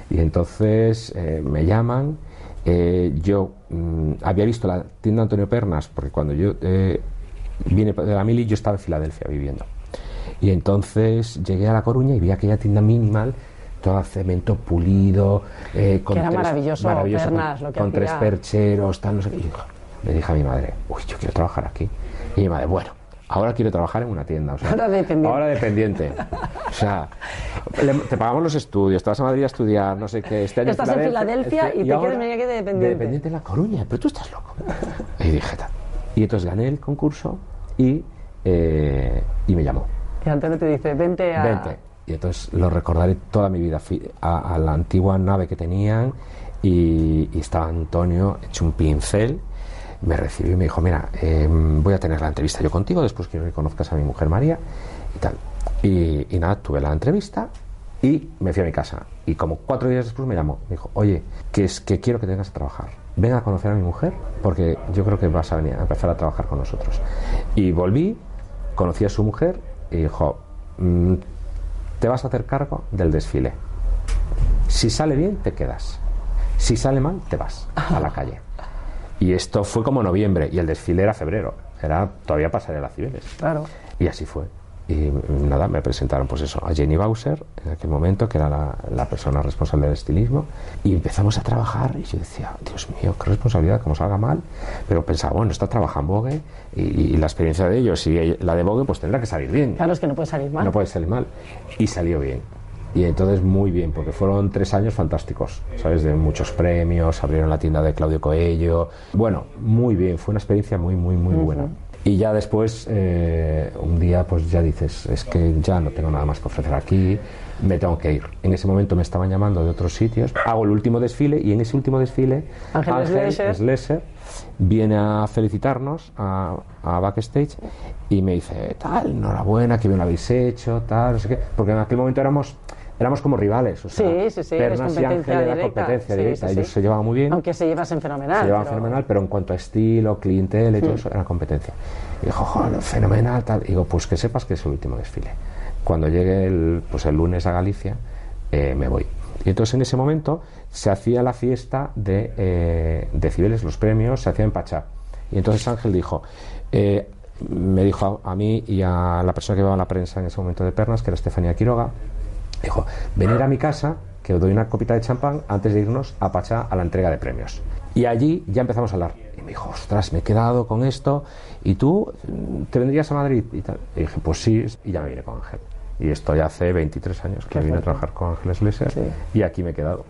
Y entonces eh, me llaman. eh, yo mm, había visto la tienda Antonio Pernas, porque cuando yo eh, vine de la mili, yo estaba en Filadelfia viviendo. Y entonces llegué a La Coruña y vi aquella tienda minimal, toda cemento pulido. eh, con
Que era
tres-
maravilloso,
maravilloso,
Pernas,
con,
lo que
con tres percheros, tal, no sé qué. Y dije a mi madre, uy, yo quiero trabajar aquí. Y mi madre, bueno, ahora quiero trabajar en una tienda. o sea,
Ahora dependiente.
Ahora dependiente. O sea, le- te pagamos los estudios, te vas a Madrid a estudiar, no sé qué. Este año
Estás en Filadelfia
este-
y te quieres venir aquí de dependiente.
dependiente en La Coruña, pero tú estás loco. Y dije, tal. Y entonces gané el concurso y, eh, y me llamó.
y Antonio te dice, vente a...
Vente. Y entonces lo recordaré toda mi vida. Fui a, a la antigua nave que tenían y, y estaba Antonio hecho un pincel. Me recibió y me dijo, mira, eh, voy a tener la entrevista yo contigo, después quiero que conozcas a mi mujer María y tal. Y, y nada, tuve la entrevista y me fui a mi casa. Y como cuatro días después me llamó. Me dijo, oye, que es que quiero que te vengas a trabajar. Ven a conocer a mi mujer porque yo creo que vas a venir a empezar a trabajar con nosotros. Y volví, conocí a su mujer y dijo, "Mm, te vas a hacer cargo del desfile. Si sale bien, te quedas. Si sale mal, te vas a la calle. Y esto fue como noviembre y el desfile era febrero. Era todavía pasarela Cibeles.
Claro.
Y así fue. Y mm, nada, me presentaron pues eso, a Jenny Bowser en aquel momento, que era la, la persona responsable del estilismo, y empezamos a trabajar y yo decía, Dios mío, qué responsabilidad, como salga mal, pero pensaba, bueno, está trabajando Vogue y, y la experiencia de ellos y la de Vogue pues tendrá que salir bien.
Claro, es que no puede salir mal.
No puede salir mal. Y salió bien. Y entonces muy bien, porque fueron tres años fantásticos, ¿sabes? De muchos premios, abrieron la tienda de Claudio Coello. Bueno, muy bien, fue una experiencia muy, muy, muy buena. Y ya después, eh, un día, pues ya dices, es que ya no tengo nada más que ofrecer aquí, me tengo que ir. En ese momento me estaban llamando de otros sitios, hago el último desfile y en ese último desfile
Ángel. Schleser
viene a felicitarnos a, a backstage y me dice, tal, enhorabuena, que bien lo habéis hecho, tal, no sé qué, porque en aquel momento éramos éramos como rivales, o sea,
Sí, sí, sí,
Pernas y
competencia
Ángel era competencia directa, ellos se llevaban muy bien,
Aunque se llevasen fenomenal.
se llevaban
pero-
fenomenal, pero en cuanto a estilo, clientela y todo
Mm.
eso, era competencia. Y dijo, joder, fenomenal, tal. Y digo, pues que sepas que es el último desfile. Cuando llegue el, pues el lunes a Galicia, eh, me voy. Y entonces en ese momento se hacía la fiesta de, eh, de Cibeles, los premios, se hacía en Pachá. Y entonces Ángel dijo, eh, me dijo a, a mí y a la persona que llevaba la prensa en ese momento de Pernas, que era Estefanía Quiroga, dijo, venir a mi casa, que que doy una copita de champán antes de irnos a Pachá a la entrega de premios. Y allí ya empezamos a hablar. Y me dijo, ostras, me he quedado con esto. ¿Y tú mm, te vendrías a Madrid? Y, tal. y dije, pues sí. Y ya me vine con Ángel. Y esto ya hace 23 años que
Qué
vine a trabajar con Ángeles Leser.
Sí.
Y aquí me he quedado.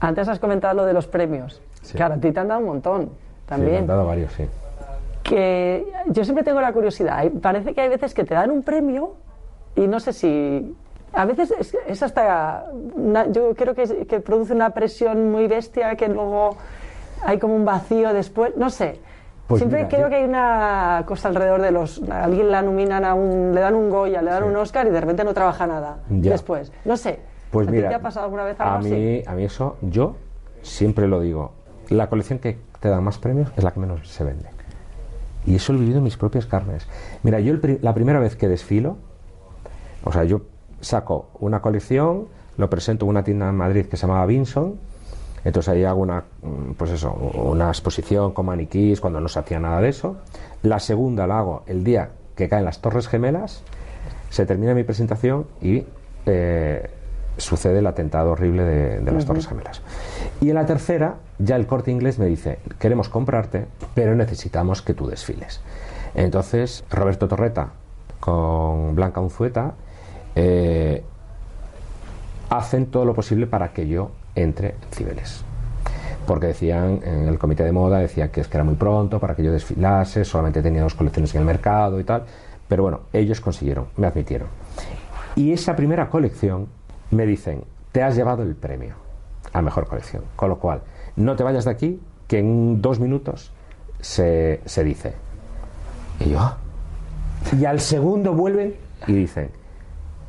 Antes has comentado lo de los premios.
Sí.
Claro, a ti te han dado un montón
Sí, me
también.
han dado varios, sí.
que yo siempre tengo la curiosidad. Parece que hay veces que te dan un premio y no sé si. A veces es, es hasta. una- yo creo que, es- que produce una presión muy bestia que luego hay como un vacío después. No sé.
Pues
siempre
mira,
creo
yo-
que hay una cosa alrededor de los. A alguien la nominan a un. Le dan un Goya, le dan un Oscar y de repente no trabaja nada.
Ya.
Después. No sé.
Pues
¿A ti
mira,
te ha pasado alguna vez algo
a
así?
mí, a mí eso, yo siempre lo digo, la colección que te da más premios es la que menos se vende. Y eso lo he vivido en mis propias carnes. Mira, yo el pri- la primera vez que desfilo, o sea, yo saco una colección, lo presento en una tienda en Madrid que se llamaba Vinson, entonces ahí hago una, mm, pues eso, una exposición con maniquís cuando no se hacía nada de eso. La segunda la hago el día que caen las Torres Gemelas, se termina mi presentación y eh, sucede el atentado horrible de, de las. Torres Gemelas. Y en la tercera, ya el corte inglés me dice, queremos comprarte, pero necesitamos que tú desfiles. Entonces, Roberto Torreta con Blanca Unzueta eh, hacen todo lo posible para que yo entre en Cibeles. Porque decían, en el comité de moda decía que es que era muy pronto para que yo desfilase, solamente tenía dos colecciones en el mercado y tal. Pero bueno, ellos consiguieron, me admitieron. Y esa primera colección me dicen, te has llevado el premio a mejor colección. Con lo cual, no te vayas de aquí, que en dos minutos se, se dice. Y yo, "Ah". y al segundo vuelven y dicen,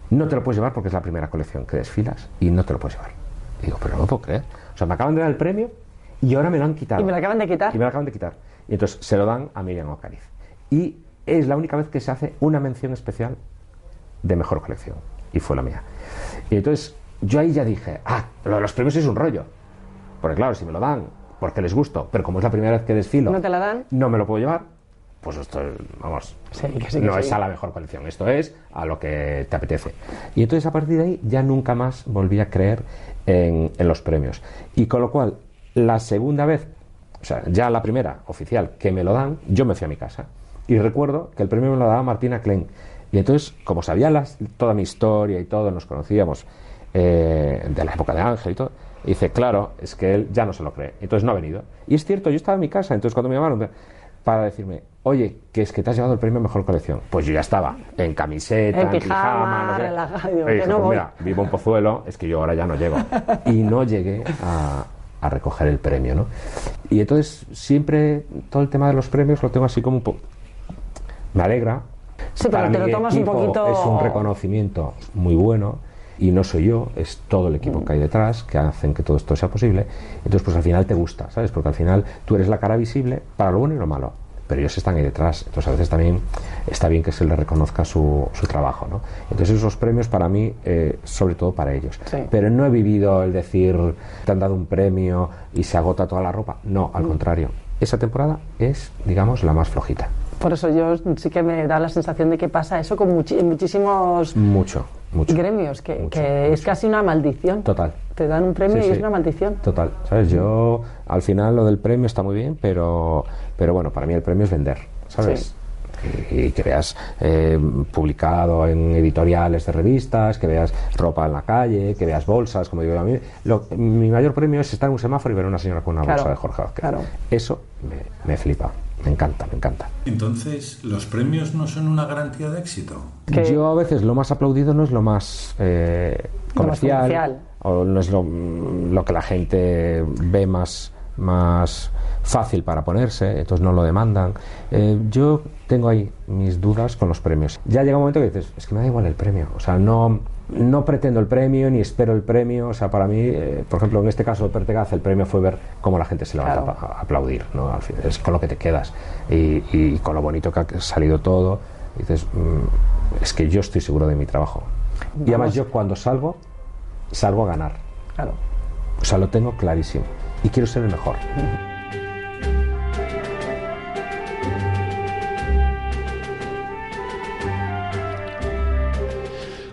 no te lo puedes llevar porque es la primera colección que desfilas y no te lo puedes llevar. Y digo, pero no lo puedo creer. O sea, me acaban de dar el premio y ahora me lo han quitado.
Y me lo acaban de quitar.
Y me lo acaban de quitar. Y entonces se lo dan a Miriam Ocariz. Y es la única vez que se hace una mención especial de mejor colección. Y fue la mía. Y entonces yo ahí ya dije, ah, lo de los premios es un rollo. Porque claro, si me lo dan porque les gusto, pero como es la primera vez que desfilo,
¿No te la dan?
no me lo puedo llevar, pues esto, es, vamos,
Sí, que sí, que
no
sí.
es a la mejor colección, esto es a lo que te apetece. Y entonces a partir de ahí ya nunca más volví a creer en, en los premios. Y con lo cual, la segunda vez, o sea, ya la primera oficial que me lo dan, yo me fui a mi casa. Y recuerdo que el premio me lo daba Martina Klein. Y entonces, como sabía las- toda mi historia y todo, nos conocíamos eh, de la época de Ángel y todo, dice, claro, es que él ya no se lo cree. Entonces no ha venido. Y es cierto, yo estaba en mi casa, entonces cuando me llamaron para decirme, oye, que es que te has llevado el premio mejor colección, pues yo ya estaba en camiseta,
En
en,
pijama,
no sé.
relajado, digo,
Y
que
dije,
no
pues
voy.
mira, vivo en Pozuelo, es que yo ahora ya no llego. Y no llegué a, a recoger el premio, ¿no? Y entonces siempre todo el tema de los premios lo tengo así como un poco... Me alegra.
Sí, pero
Para
te lo tomas un poquito-
Es un reconocimiento muy bueno y no soy yo, es todo el equipo que hay detrás que hacen que todo esto sea posible. Entonces, pues al final te gusta, ¿sabes? Porque al final tú eres la cara visible para lo bueno y lo malo, pero ellos están ahí detrás. Entonces, a veces también está bien que se les reconozca su, su trabajo, ¿no? Entonces, esos premios para mí, eh, sobre todo para ellos.
Sí.
Pero no he vivido el decir, te han dado un premio y se agota toda la ropa. No, al
Mm.
contrario. Esa temporada es, digamos, la más flojita.
Por eso yo sí que me da la sensación de que pasa eso con muchísimos
Mucho, mucho.
gremios, que, que es casi una maldición.
Total.
Te dan un premio
Sí,
y
sí.
es una maldición.
Total, ¿sabes? Yo, al final, lo del premio está muy bien, pero, pero bueno, para mí el premio es vender, ¿sabes? Y, y que veas eh, publicado en editoriales de revistas, que veas ropa en la calle, que veas bolsas, como digo yo a mí. Lo- mi mayor premio es estar en un semáforo y ver a una señora con una
Claro,
bolsa de Jorge Vázquez.
claro.
Eso me, me flipa, me encanta, me encanta.
Entonces, ¿los premios no son una garantía de éxito?
Yo a veces lo más aplaudido no es lo más eh, comercial,
comercial.
o no es lo, lo que la gente ve más, más fácil para ponerse, entonces no lo demandan. Eh, yo tengo ahí mis dudas con los premios. Ya llega un momento que dices, es que me da igual el premio, o sea, no, no pretendo el premio ni espero el premio, o sea, para mí, eh, por ejemplo, en este caso de Pertegaz, el premio fue ver cómo la gente se levanta
Claro.
a, a aplaudir, ¿no? Al fin, es con lo que te quedas y, y con lo bonito que ha salido todo. Y dices, mm, es que yo estoy seguro de mi trabajo. Y además
Vamos.
yo cuando salgo, salgo a ganar.
Claro.
O sea, lo tengo clarísimo. Y quiero ser el mejor.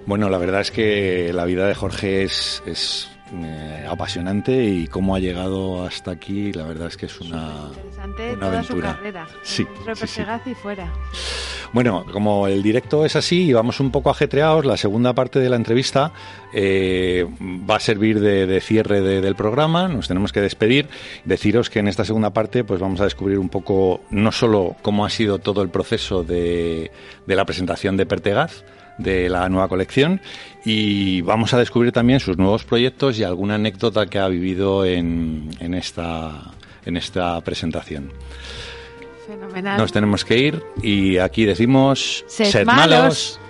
Bueno, la verdad es que la vida de Jorge es, es
eh, apasionante y cómo ha llegado hasta aquí, la verdad es que es una,
Interesante
una
toda
aventura.
su carrera.
Sí, sí, sí.
Y fuera.
Bueno, como el directo es así y vamos un poco ajetreados, la segunda parte de la entrevista eh, va a servir de, de cierre de- del programa. Nos tenemos que despedir. Deciros que en esta segunda parte, pues vamos a descubrir un poco no solo cómo ha sido todo el proceso de, de la presentación de Pertegaz, de la nueva colección, y vamos a descubrir también sus nuevos proyectos y alguna anécdota que ha vivido en, en esta, en esta presentación.
Fenomenal.
Nos tenemos que ir y aquí decimos
Sed
sed
malos".
malos.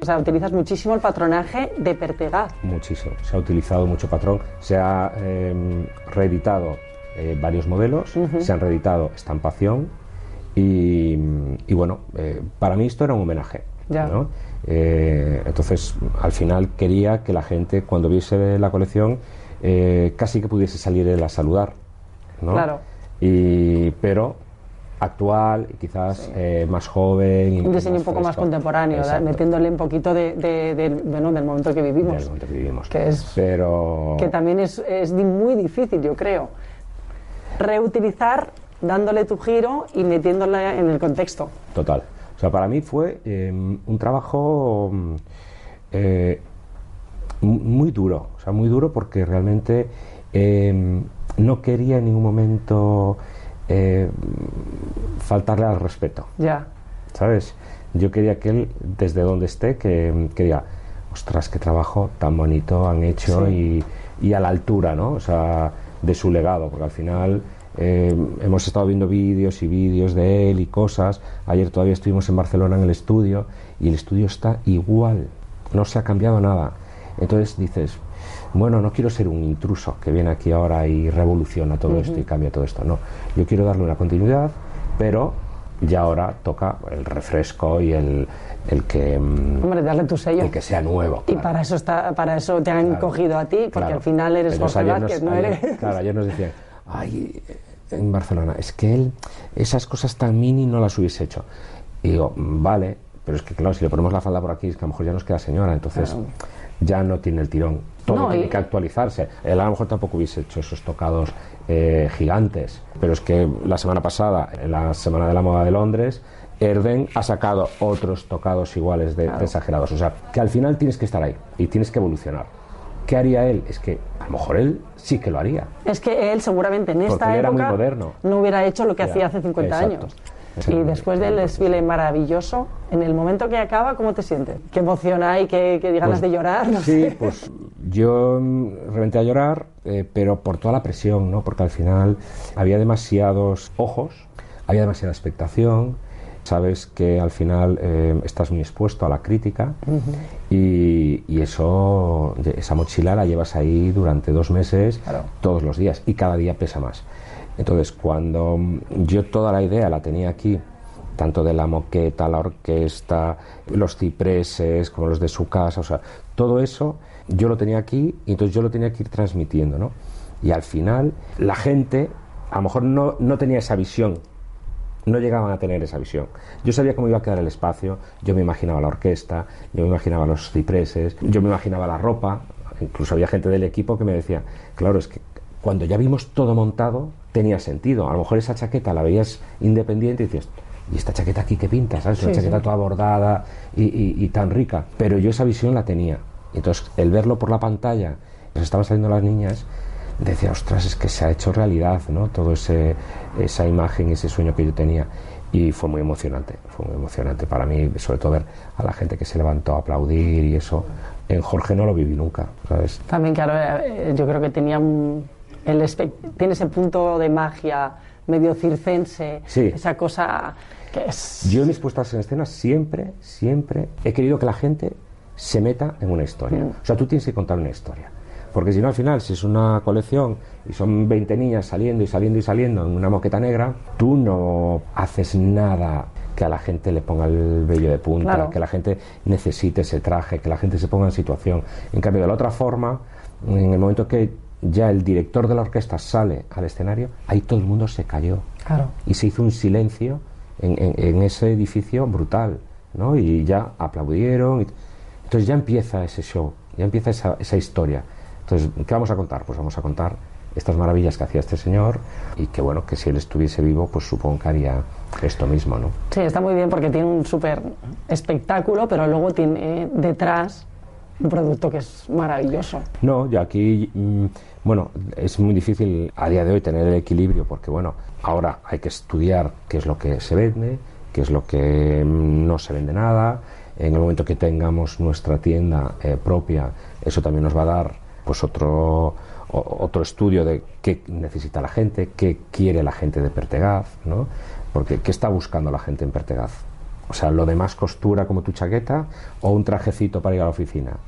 O sea, utilizas muchísimo el patronaje de Pertegaz.
Muchísimo. Se ha utilizado mucho patrón. Se ha eh, reeditado eh, varios modelos, se han reeditado estampación y, y bueno, eh, para mí esto era un homenaje.
Ya.
¿no? Eh, entonces, al final quería que la gente, cuando viese la colección, eh, casi que pudiese salir él a saludar. ¿no?
Claro.
Y, pero actual quizás eh, más joven.
Un diseño un poco más
fresco.
contemporáneo, ¿verdad?
Exacto.
metiéndole un poquito de, de- del- bueno, del momento que vivimos.
Del momento que vivimos.
Que es-
Pero...
Que también es, es muy difícil, yo creo. Reutilizar dándole tu giro y metiéndola en el contexto.
Total. O sea, para mí fue eh, un trabajo eh, mu- muy duro. O sea, muy duro porque realmente eh, no quería en ningún momento eh, faltarle al respeto.
Ya.
¿Sabes? Yo quería que él, desde donde esté, que, que diga, ostras, qué trabajo tan bonito han hecho y, y a la altura, ¿no? O sea, de su legado, porque al final eh, hemos estado viendo vídeos y vídeos de él y cosas. Ayer todavía estuvimos en Barcelona en el estudio y el estudio está igual, no se ha cambiado nada. Entonces dices, bueno, no quiero ser un intruso que viene aquí ahora y revoluciona todo esto y cambia todo esto. No, yo quiero darle una continuidad, pero ya ahora toca el refresco y el, el que mm,
Hombre, darle tu sello.
el que sea nuevo.
Y para eso está, para eso te han cogido a ti, porque
Claro.
al final eres Jorge Vázquez, no
ayer-
eres.
Claro, ayer nos decían, ay, en Barcelona, es que él esas cosas tan mini no las hubiese hecho. Y digo, "Mm, vale, pero es que claro, si le ponemos la falda por aquí, es que a lo mejor ya nos queda señora, entonces
Claro.
ya no tiene el tirón. Todo
No,
tiene
y-
que actualizarse. Él a lo mejor tampoco hubiese hecho esos tocados eh, gigantes, pero es que la semana pasada, en la Semana de la Moda de Londres, Erden ha sacado otros tocados iguales de, de exagerados. O sea, que al final tienes que estar ahí y tienes que evolucionar. ¿Qué haría él? Es que a lo mejor él sí que lo haría.
Es que él seguramente en esta
él era muy
época
moderno.
no hubiera hecho lo que
Ya,
hacía hace 50
exacto.
años. Y después del desfile maravilloso, en el momento que acaba, ¿cómo te sientes? ¿Qué emoción hay? ¿Qué, qué ganas
Pues,
de llorar? No
Sí,
sé.
pues yo reventé a llorar, eh, pero por toda la presión, ¿no? Porque al final había demasiados ojos, había demasiada expectación. Sabes que al final eh, estás muy expuesto a la crítica y, y eso, esa mochila la llevas ahí durante dos meses, todos los días, y cada día pesa más. Entonces, cuando mm, yo toda la idea la tenía aquí, tanto de la moqueta, la orquesta, los cipreses, como los de su casa, o sea, todo eso yo lo tenía aquí y entonces yo lo tenía que ir transmitiendo, ¿no? Y al final la gente a lo mejor no, no tenía esa visión, no llegaban a tener esa visión. Yo sabía cómo iba a quedar el espacio, yo me imaginaba la orquesta, yo me imaginaba los cipreses, yo me imaginaba la ropa, incluso había gente del equipo que me decía, claro, es que cuando ya vimos todo montado tenía sentido, a lo mejor esa chaqueta la veías independiente y dices, ¿y esta chaqueta aquí qué pinta? ¿Sabes? Una
Sí,
chaqueta
sí.
toda bordada y, y- y tan rica. Pero yo esa visión la tenía. Entonces, el verlo por la pantalla, pues estaban saliendo las niñas, decía, ostras, es que se ha hecho realidad, ¿no? Todo ese esa imagen, ese sueño que yo tenía. Y fue muy emocionante, fue muy emocionante para mí, sobre todo ver a la gente que se levantó a aplaudir y eso. En Jorge no lo viví nunca, ¿sabes?
También, claro, eh, yo creo que tenía un- el tiene ese punto de magia medio circense,
Sí.
esa cosa que es...
Yo en mis puestas en escena siempre, siempre he querido que la gente se meta en una historia.
Mm.
O sea, tú tienes que contar una historia. Porque si no, al final, si es una colección y son 20 niñas saliendo y saliendo y saliendo en una moqueta negra, tú no haces nada que a la gente le ponga el vello de punta,
Claro.
que la gente necesite ese traje, que la gente se ponga en situación. En cambio, de la otra forma, en el momento que ya el director de la orquesta sale al escenario, ahí todo el mundo se cayó
Claro.
y se hizo un silencio en, en- en ese edificio brutal, ¿no? Y ya aplaudieron. y- Entonces ya empieza ese show, ya empieza esa, esa historia. Entonces, ¿qué vamos a contar? Pues vamos a contar estas maravillas que hacía este señor y que bueno, que si él estuviese vivo, pues supongo que haría esto mismo, ¿no?
Sí, está muy bien porque tiene un súper espectáculo, pero luego tiene detrás un producto que es maravilloso.
No, yo aquí, mm, bueno, es muy difícil a día de hoy tener el equilibrio porque, bueno, ahora hay que estudiar qué es lo que se vende, qué es lo que mm, no se vende nada. En el momento que tengamos nuestra tienda eh, propia, eso también nos va a dar pues otro otro estudio de qué necesita la gente, qué quiere la gente de Pertegaz, ¿no? Porque qué está buscando la gente en Pertegaz. O sea, lo de más costura como tu chaqueta o un trajecito para ir a la oficina.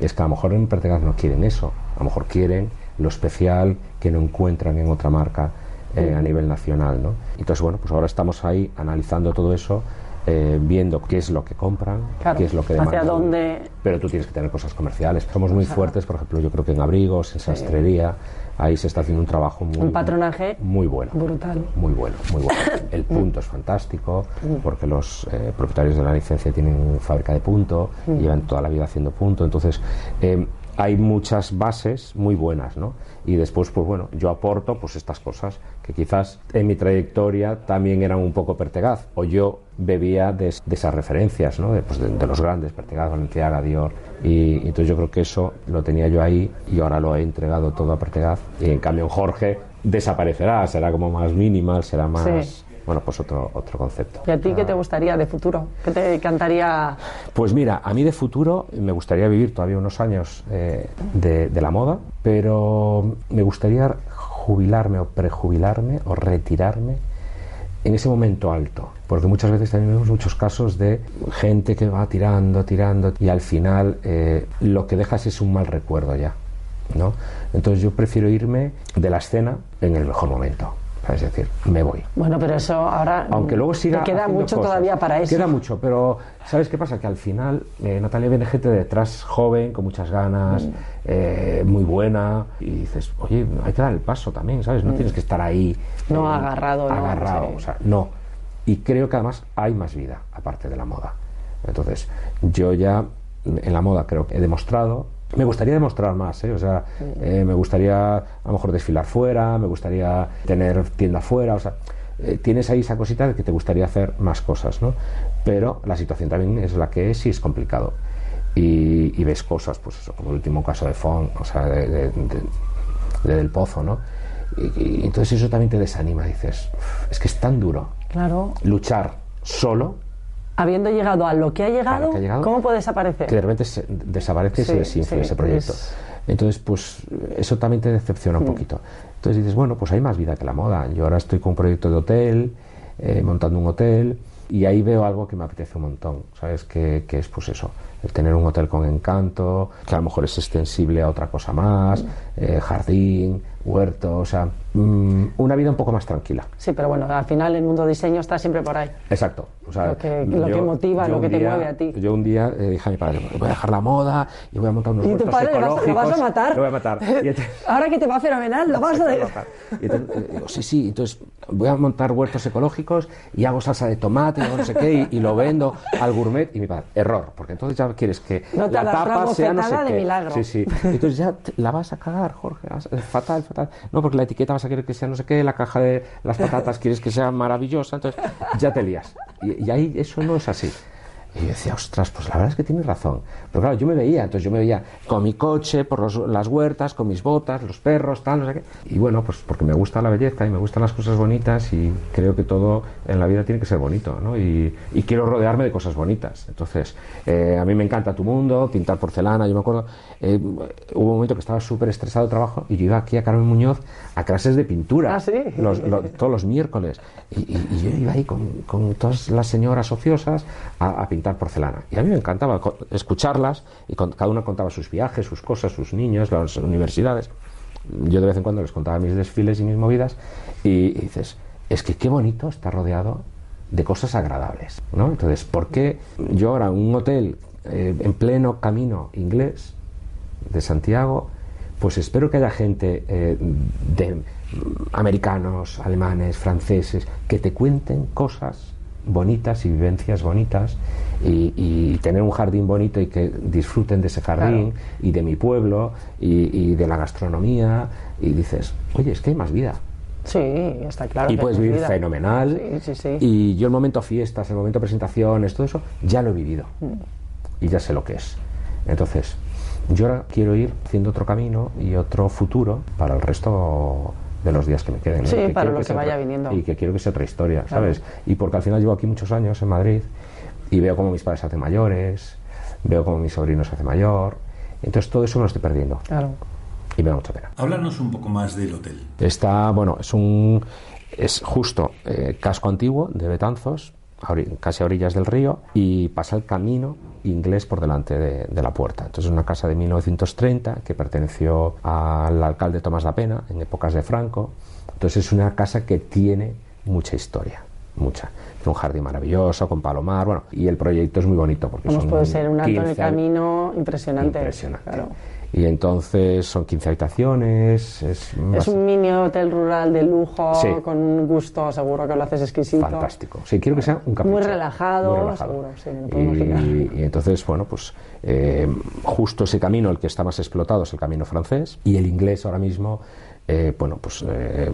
Es que a lo mejor en Pertegaz no quieren eso, a lo mejor quieren lo especial que no encuentran en otra marca eh, a nivel nacional, ¿no? Entonces, bueno, pues ahora estamos ahí analizando todo eso, eh, viendo qué es lo que compran,
Claro,
qué es lo que
hacia
demandan.
dónde
Pero tú tienes que tener cosas comerciales. Somos muy fuertes, por ejemplo, yo creo que en abrigos, en sastrería, ahí se está haciendo un trabajo muy,
un patronaje
muy bueno.
brutal.
Muy bueno, muy bueno. El punto es fantástico, porque los eh, propietarios de la licencia tienen fábrica de punto,
Mm.
llevan toda la vida haciendo punto, entonces eh, hay muchas bases muy buenas, ¿no? Y después, pues bueno, yo aporto pues estas cosas que quizás en mi trayectoria también eran un poco Pertegaz, o yo bebía de, de esas referencias, ¿no? De, pues, de- de los grandes, Pertegaz, Valenciaga, Dior, y, y entonces yo creo que eso lo tenía yo ahí y ahora lo he entregado todo a Pertegaz, y en cambio en Jorge desaparecerá, será como más minimal, será más...
Sí.
Bueno, pues otro, otro concepto.
¿Y a ti qué te gustaría de futuro? ¿Qué te encantaría?
Pues mira, a mí de futuro me gustaría vivir todavía unos años eh, de, de la moda, pero me gustaría jubilarme o prejubilarme o retirarme en ese momento alto, porque muchas veces también vemos muchos casos de gente que va tirando, tirando y al final eh, lo que dejas es un mal recuerdo ya, ¿no? Entonces yo prefiero irme de la escena en el mejor momento, es decir, me voy.
Bueno, pero eso ahora
Aunque luego siga.
te queda mucho
cosas.
todavía para eso.
Queda mucho, pero ¿sabes qué pasa? Que al final eh, Natalia viene gente de detrás joven, con muchas ganas,
Mm.
eh, muy buena, y dices, oye, hay que dar el paso también, ¿sabes? No
Mm.
tienes que estar ahí.
No
eh,
agarrado, no,
Agarrado,
sí.
o sea, no. Y creo que además hay más vida, aparte de la moda. Entonces, yo ya en la moda creo que he demostrado. Me gustaría demostrar más, ¿eh? o sea, eh, me gustaría a lo mejor desfilar fuera, me gustaría tener tienda fuera, o sea, eh, tienes ahí esa cosita de que te gustaría hacer más cosas, ¿no? Pero la situación también es la que es y es complicado. Y, y ves cosas, pues eso, como el último caso de Fon, o sea, de, de- de- de Del Pozo, ¿no? Y, y entonces eso también te desanima, dices, "Uf, es que es tan duro
Claro.
luchar solo
Habiendo llegado a lo que ha llegado,
lo que ha llegado,
¿cómo puede desaparecer?
que de repente se- desaparece y
Sí,
se desinfla
sí,
ese proyecto.
es-
Entonces, pues eso también te decepciona un
Mm.
poquito. Entonces dices, bueno, pues hay más vida que la moda. Yo ahora estoy con un proyecto de hotel, eh, montando un hotel, y ahí veo algo que me apetece un montón, ¿sabes? Que, que es pues eso, el tener un hotel con encanto, que a lo mejor es extensible a otra cosa más, eh, jardín, huerto, o sea, mm, una vida un poco más tranquila.
Sí, pero bueno, al final el mundo diseño está siempre por ahí.
Exacto. O sea,
Lo que- lo que motiva, lo que te
día-
mueve a ti.
Yo un día eh, dije a mi padre, voy a dejar la moda y voy a montar unos
Y tu
huertos
padre lo vas,
ecológicos.
lo vas a matar.
Lo voy a matar.
Ahora que te va fenomenal, lo vas a...
y entonces, eh, digo, sí, sí, entonces voy a montar huertos ecológicos y hago salsa de tomate no sé qué y, y lo vendo al gourmet y mi padre, error, porque entonces ya quieres que
No
la tapa sea no sé
de milagro.
Sí, sí. Entonces ya te- la vas a cagar, Jorge, es fatal, fatal. No, porque la etiqueta vas a querer que sea no sé qué, la caja de las patatas quieres que sea maravillosa, entonces ya te lías. Y, y ahí eso no es así. Y yo decía, ostras, pues la verdad es que tienes razón. Pero claro, yo me veía, entonces yo me veía con mi coche, por los- las huertas, con mis botas, los perros, tal, no sé qué. Y bueno, pues porque me gusta la belleza y me gustan las cosas bonitas y creo que todo en la vida tiene que ser bonito, ¿no? Y, y quiero rodearme de cosas bonitas. Entonces, eh, a mí me encanta tu mundo, pintar porcelana, yo me acuerdo, eh, hubo un momento que estaba súper estresado de trabajo y yo iba aquí a Carmen Muñoz a clases de pintura.
Ah, sí.
Los- lo- todos los miércoles. Y, y- y yo iba ahí con, con todas las señoras ociosas a, a pintar porcelana. Y a mí me encantaba co- y cada una contaba sus viajes, sus cosas, sus niños, las universidades. Yo de vez en cuando les contaba mis desfiles y mis movidas y, y dices, es que qué bonito estar rodeado de cosas agradables. ¿no? Entonces, ¿por qué yo ahora un hotel eh, en pleno camino inglés de Santiago, pues espero que haya gente eh, de americanos, alemanes, franceses, que te cuenten cosas bonitas y vivencias bonitas y, y tener un jardín bonito y que disfruten de ese jardín y de mi pueblo y, y de la gastronomía y dices, oye, es que hay más vida.
Sí, está claro.
y
que
puedes
es
vivir
vida.
fenomenal.
Sí, sí, sí.
Y yo el momento fiestas, el momento presentaciones, todo eso, ya lo he vivido.
Mm.
Y ya sé lo que es. Entonces, yo ahora quiero ir haciendo otro camino y otro futuro para el resto de los días que me queden. ¿eh?
Sí, para
quiero
lo que
sea
vaya
otra-
viniendo.
Y que quiero que sea otra historia,
Claro.
¿sabes? Y porque al final llevo aquí muchos años en Madrid y veo cómo mis padres se hacen mayores, veo cómo mi sobrino se hace mayor. Entonces todo eso me lo estoy perdiendo.
Claro.
Y me da mucha pena.
Háblanos un poco más del hotel.
Está, bueno, es un. Es justo eh, casco antiguo de Betanzos, casi a orillas del río, y pasa el camino inglés por delante de, de la puerta. Entonces, es una casa de 1930 que perteneció al alcalde Tomás da Pena en épocas de Franco. Entonces, es una casa que tiene mucha historia. Mucha. Tiene un jardín maravilloso, con palomar, bueno, y el proyecto es muy bonito porque
Vamos,
son
puede ser un alto en el
15
camino impresionante.
Impresionante.
Claro.
Y entonces son 15 habitaciones, es,
Es un mini hotel rural de lujo,
Sí.
con un gusto, seguro que lo haces exquisito.
fantástico. Sí, quiero que sea un capricho.
Muy relajado,
Muy relajado.
seguro, sí, me puedo.
Y, y entonces, bueno, pues eh, justo ese camino, el que está más explotado es el camino francés y el inglés ahora mismo, eh, bueno, pues eh,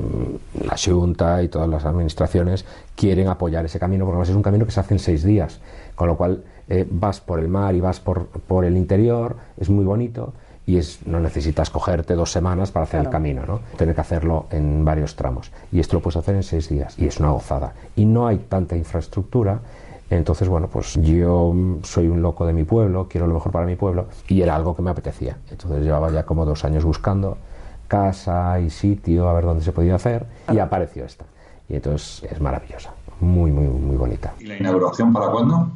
la Junta y todas las administraciones quieren apoyar ese camino porque además es un camino que se hace en seis días, con lo cual eh, vas por el mar y vas por, por el interior, es muy bonito y es, no necesitas cogerte dos semanas para hacer el camino, ¿no? Tener que hacerlo en varios tramos. Y esto lo puedes hacer en seis días y es una gozada. Y no hay tanta infraestructura. Entonces, bueno, pues yo soy un loco de mi pueblo, quiero lo mejor para mi pueblo y era algo que me apetecía. Entonces llevaba ya como dos años buscando casa y sitio, a ver dónde se podía hacer y apareció esta. Y entonces es maravillosa, muy, muy, muy bonita.
¿Y la inauguración para cuándo?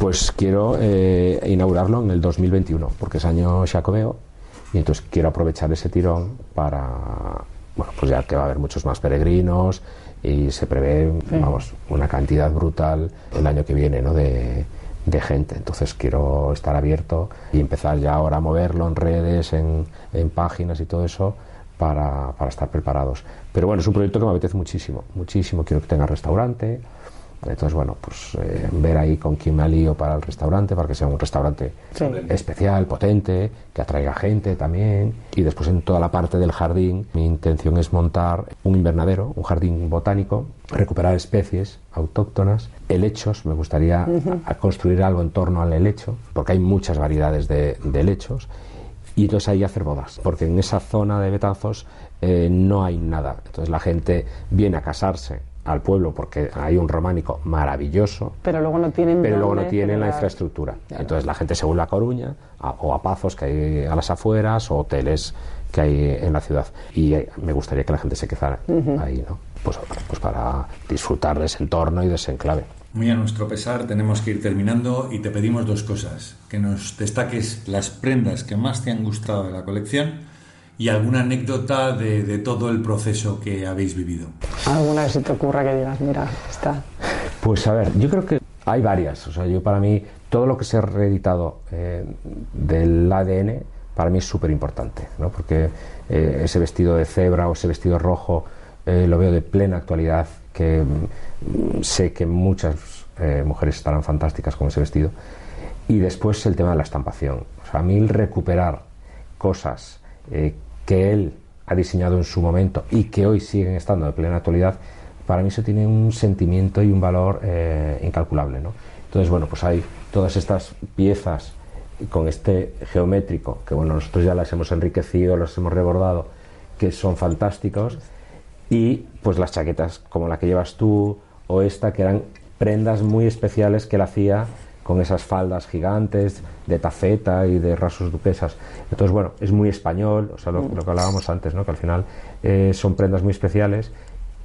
Pues quiero eh, inaugurarlo en el 2021, porque es año Xacobeo, y entonces quiero aprovechar ese tirón para, bueno, pues ya que va a haber muchos más peregrinos y se prevé,
Sí.
vamos, una cantidad brutal el año que viene, ¿no? De, de gente. Entonces quiero estar abierto y empezar ya ahora a moverlo en redes, en, en páginas y todo eso para, para estar preparados. Pero bueno, es un proyecto que me apetece muchísimo, muchísimo. Quiero que tenga restaurante. Entonces, bueno, pues eh, ver ahí con quién me alío para el restaurante, para que sea un restaurante
Sí.
especial, potente, que atraiga gente también. Y después en toda la parte del jardín, mi intención es montar un invernadero, un jardín botánico, recuperar especies autóctonas, helechos, me gustaría a- construir algo en torno al helecho, porque hay muchas variedades de, de helechos. Y entonces ahí hacer bodas, porque en esa zona de Betanzos eh, no hay nada. Entonces la gente viene a casarse al pueblo porque hay un románico maravilloso,
Pero luego no tienen.
pero luego no tienen la infraestructura. Entonces la gente se vuelve a Coruña a- o a Pazos, que hay a las afueras, o hoteles que hay en la ciudad. Y eh, me gustaría que la gente se quedara ahí, ¿no? Pues, pues para disfrutar de ese entorno y de ese enclave.
Muy a nuestro pesar tenemos que ir terminando y te pedimos dos cosas. Que nos destaques las prendas que más te han gustado de la colección y alguna anécdota de, de todo el proceso que habéis vivido.
Alguna que se te ocurra que digas, mira, está.
Pues a ver, yo creo que hay varias. O sea, yo para mí, todo lo que se ha reeditado eh, del ADN, para mí es súper importante, ¿no? Porque eh, ese vestido de cebra o ese vestido rojo eh, lo veo de plena actualidad, que mm, sé que muchas eh, mujeres estarán fantásticas con ese vestido. Y después el tema de la estampación. O a mí recuperar cosas eh, que él ha diseñado en su momento y que hoy siguen estando de plena actualidad, para mí eso tiene un sentimiento y un valor eh, incalculable. ¿no? Entonces, bueno, pues hay todas estas piezas con este geométrico, que bueno, nosotros ya las hemos enriquecido, las hemos rebordado, que son fantásticos, y pues las chaquetas como la que llevas tú o esta, que eran prendas muy especiales que él hacía con esas faldas gigantes de tafeta y de rasos duquesas. Entonces, bueno, es muy español, o sea, lo, que hablábamos antes, ¿no? que al final eh, son prendas muy especiales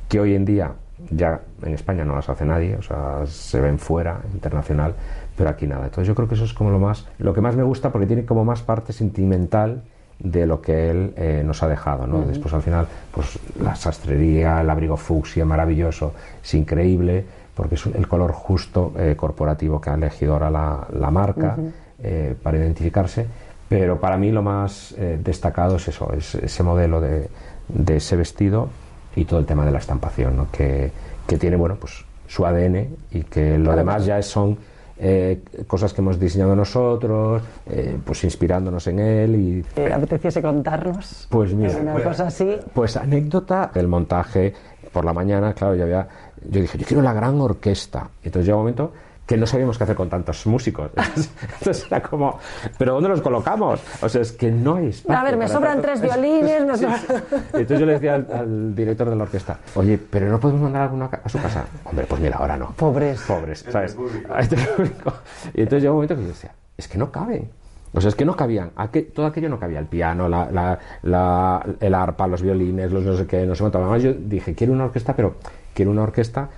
que hoy en día ya en España no las hace nadie, o sea, se ven fuera, internacional, pero aquí nada. Entonces yo creo que eso es como lo más, lo que más me gusta porque tiene como más parte sentimental de lo que él eh, nos ha dejado, ¿no? Después al final, pues la sastrería, el abrigo fucsia maravilloso, es increíble porque es el color justo eh, corporativo que ha elegido ahora la, la marca eh, para identificarse. Pero para mí lo más destacado es eso, es ese modelo de, de ese vestido y todo el tema de la estampación, ¿no? que, que tiene, bueno, pues su ADN y que lo
Claro.
demás ya son eh, cosas que hemos diseñado nosotros, eh, pues inspirándonos en él y
¿Te apeteciese contarnos?
pues mira,
Una cosa así.
pues anécdota del montaje por la mañana, claro, yo había, yo dije, yo quiero la gran orquesta. Entonces llega un momento que no sabíamos qué hacer con tantos músicos. Entonces, era como, ¿pero dónde los colocamos? O sea, es que no hay espacio.
A ver, me sobran
tanto-
tres violines.
Sí, sí. Y entonces yo le decía al, al director de la orquesta, oye, pero no podemos mandar alguno a, su casa. Hombre, pues mira, ahora no.
Pobres.
Pobres, ¿sabes? A este público. Y entonces llegó un momento que yo decía, es que no caben. O sea, es que no cabían, aqu- todo aquello no cabía, el piano, la, la- la- el arpa, los violines, los no sé qué, no sé cuánto. Además yo dije, quiero una orquesta, pero quiero una orquesta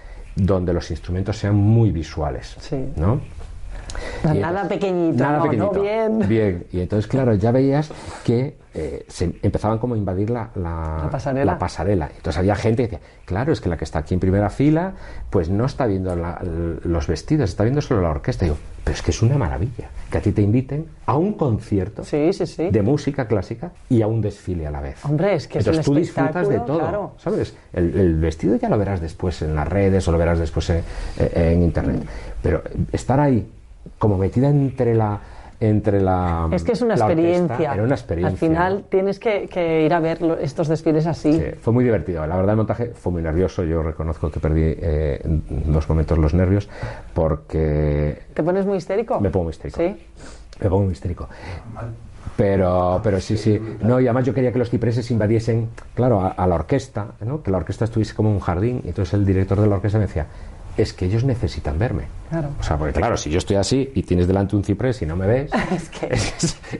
donde los instrumentos sean muy visuales,
Sí.
¿no? Y
Nada pequeñito.
Nada
no,
pequeñito.
no, bien.
Bien. Y entonces, claro, ya veías que eh, se empezaban como a invadir la, la,
La pasarela.
la pasarela. Entonces había gente que decía, claro, es que la que está aquí en primera fila, pues no está viendo los vestidos, está viendo solo la orquesta. Y digo, pero es que es una maravilla que a ti te inviten a un concierto de música clásica y a un desfile a la vez.
Hombre, es que es
Entonces
un
tú disfrutas de todo,
claro.
¿sabes? El, el vestido ya lo verás después en las redes o lo verás después en, en internet. Pero estar ahí, como metida entre la entre la
Es que es una
orquesta,
experiencia.
era una experiencia
Al final tienes que, que ir a ver estos desfiles así.
Sí, fue muy divertido. La verdad, el montaje fue muy nervioso. Yo reconozco que perdí eh, en dos momentos los nervios porque
¿Te pones muy histérico?
me pongo muy histérico.
Sí.
Me pongo muy histérico. Pero, pero sí, sí. No, y además yo quería que los cipreses invadiesen, claro, a, a la orquesta, ¿no? que la orquesta estuviese como un jardín. Y entonces el director de la orquesta me decía, es que ellos necesitan verme.
Claro.
O sea, porque claro, si yo estoy así y tienes delante un ciprés y no me ves,
Es que...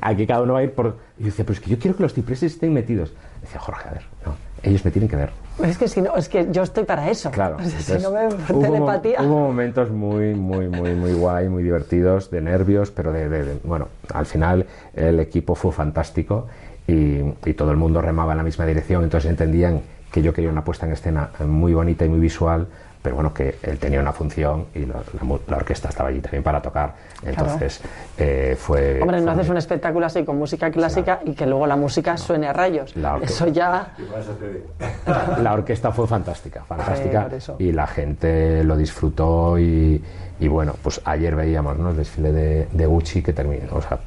aquí cada uno va a ir por... Y yo decía, pero es que yo quiero que los cipreses estén metidos. decía, Jorge, a ver, no, ellos me tienen que ver.
Es que si no, es que yo estoy para eso.
Claro.
O sea, si no me
hubo,
telepatía.
hubo momentos muy, muy, muy, muy guay, muy divertidos, de nervios, pero de, de- de- bueno, al final el equipo fue fantástico y, y todo el mundo remaba en la misma dirección, entonces entendían que yo quería una puesta en escena muy bonita y muy visual, pero bueno, que él tenía una función y la, la mu- la orquesta estaba allí también para tocar, entonces eh, fue...
Hombre, no
fue
haces un espectáculo así con música clásica y que luego la música suene a rayos. Eso ya.
la orquesta fue fantástica, fantástica y la gente lo disfrutó y, y bueno, pues ayer veíamos ¿no? el desfile de, de Gucci que terminó, o sea,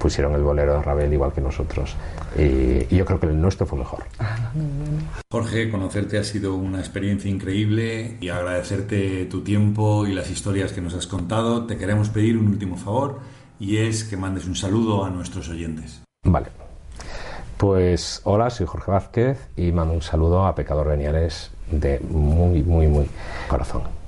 pusieron el bolero de Ravel igual que nosotros y, y yo creo que el nuestro fue mejor.
Jorge, conocerte ha sido una experiencia increíble y agradecerte tu tiempo y las historias que nos has contado. Te queremos pedir un último favor y es que mandes un saludo a nuestros oyentes.
Vale. Pues hola, soy Jorge Vázquez y mando un saludo a Pecador Veniales de muy, muy, muy corazón.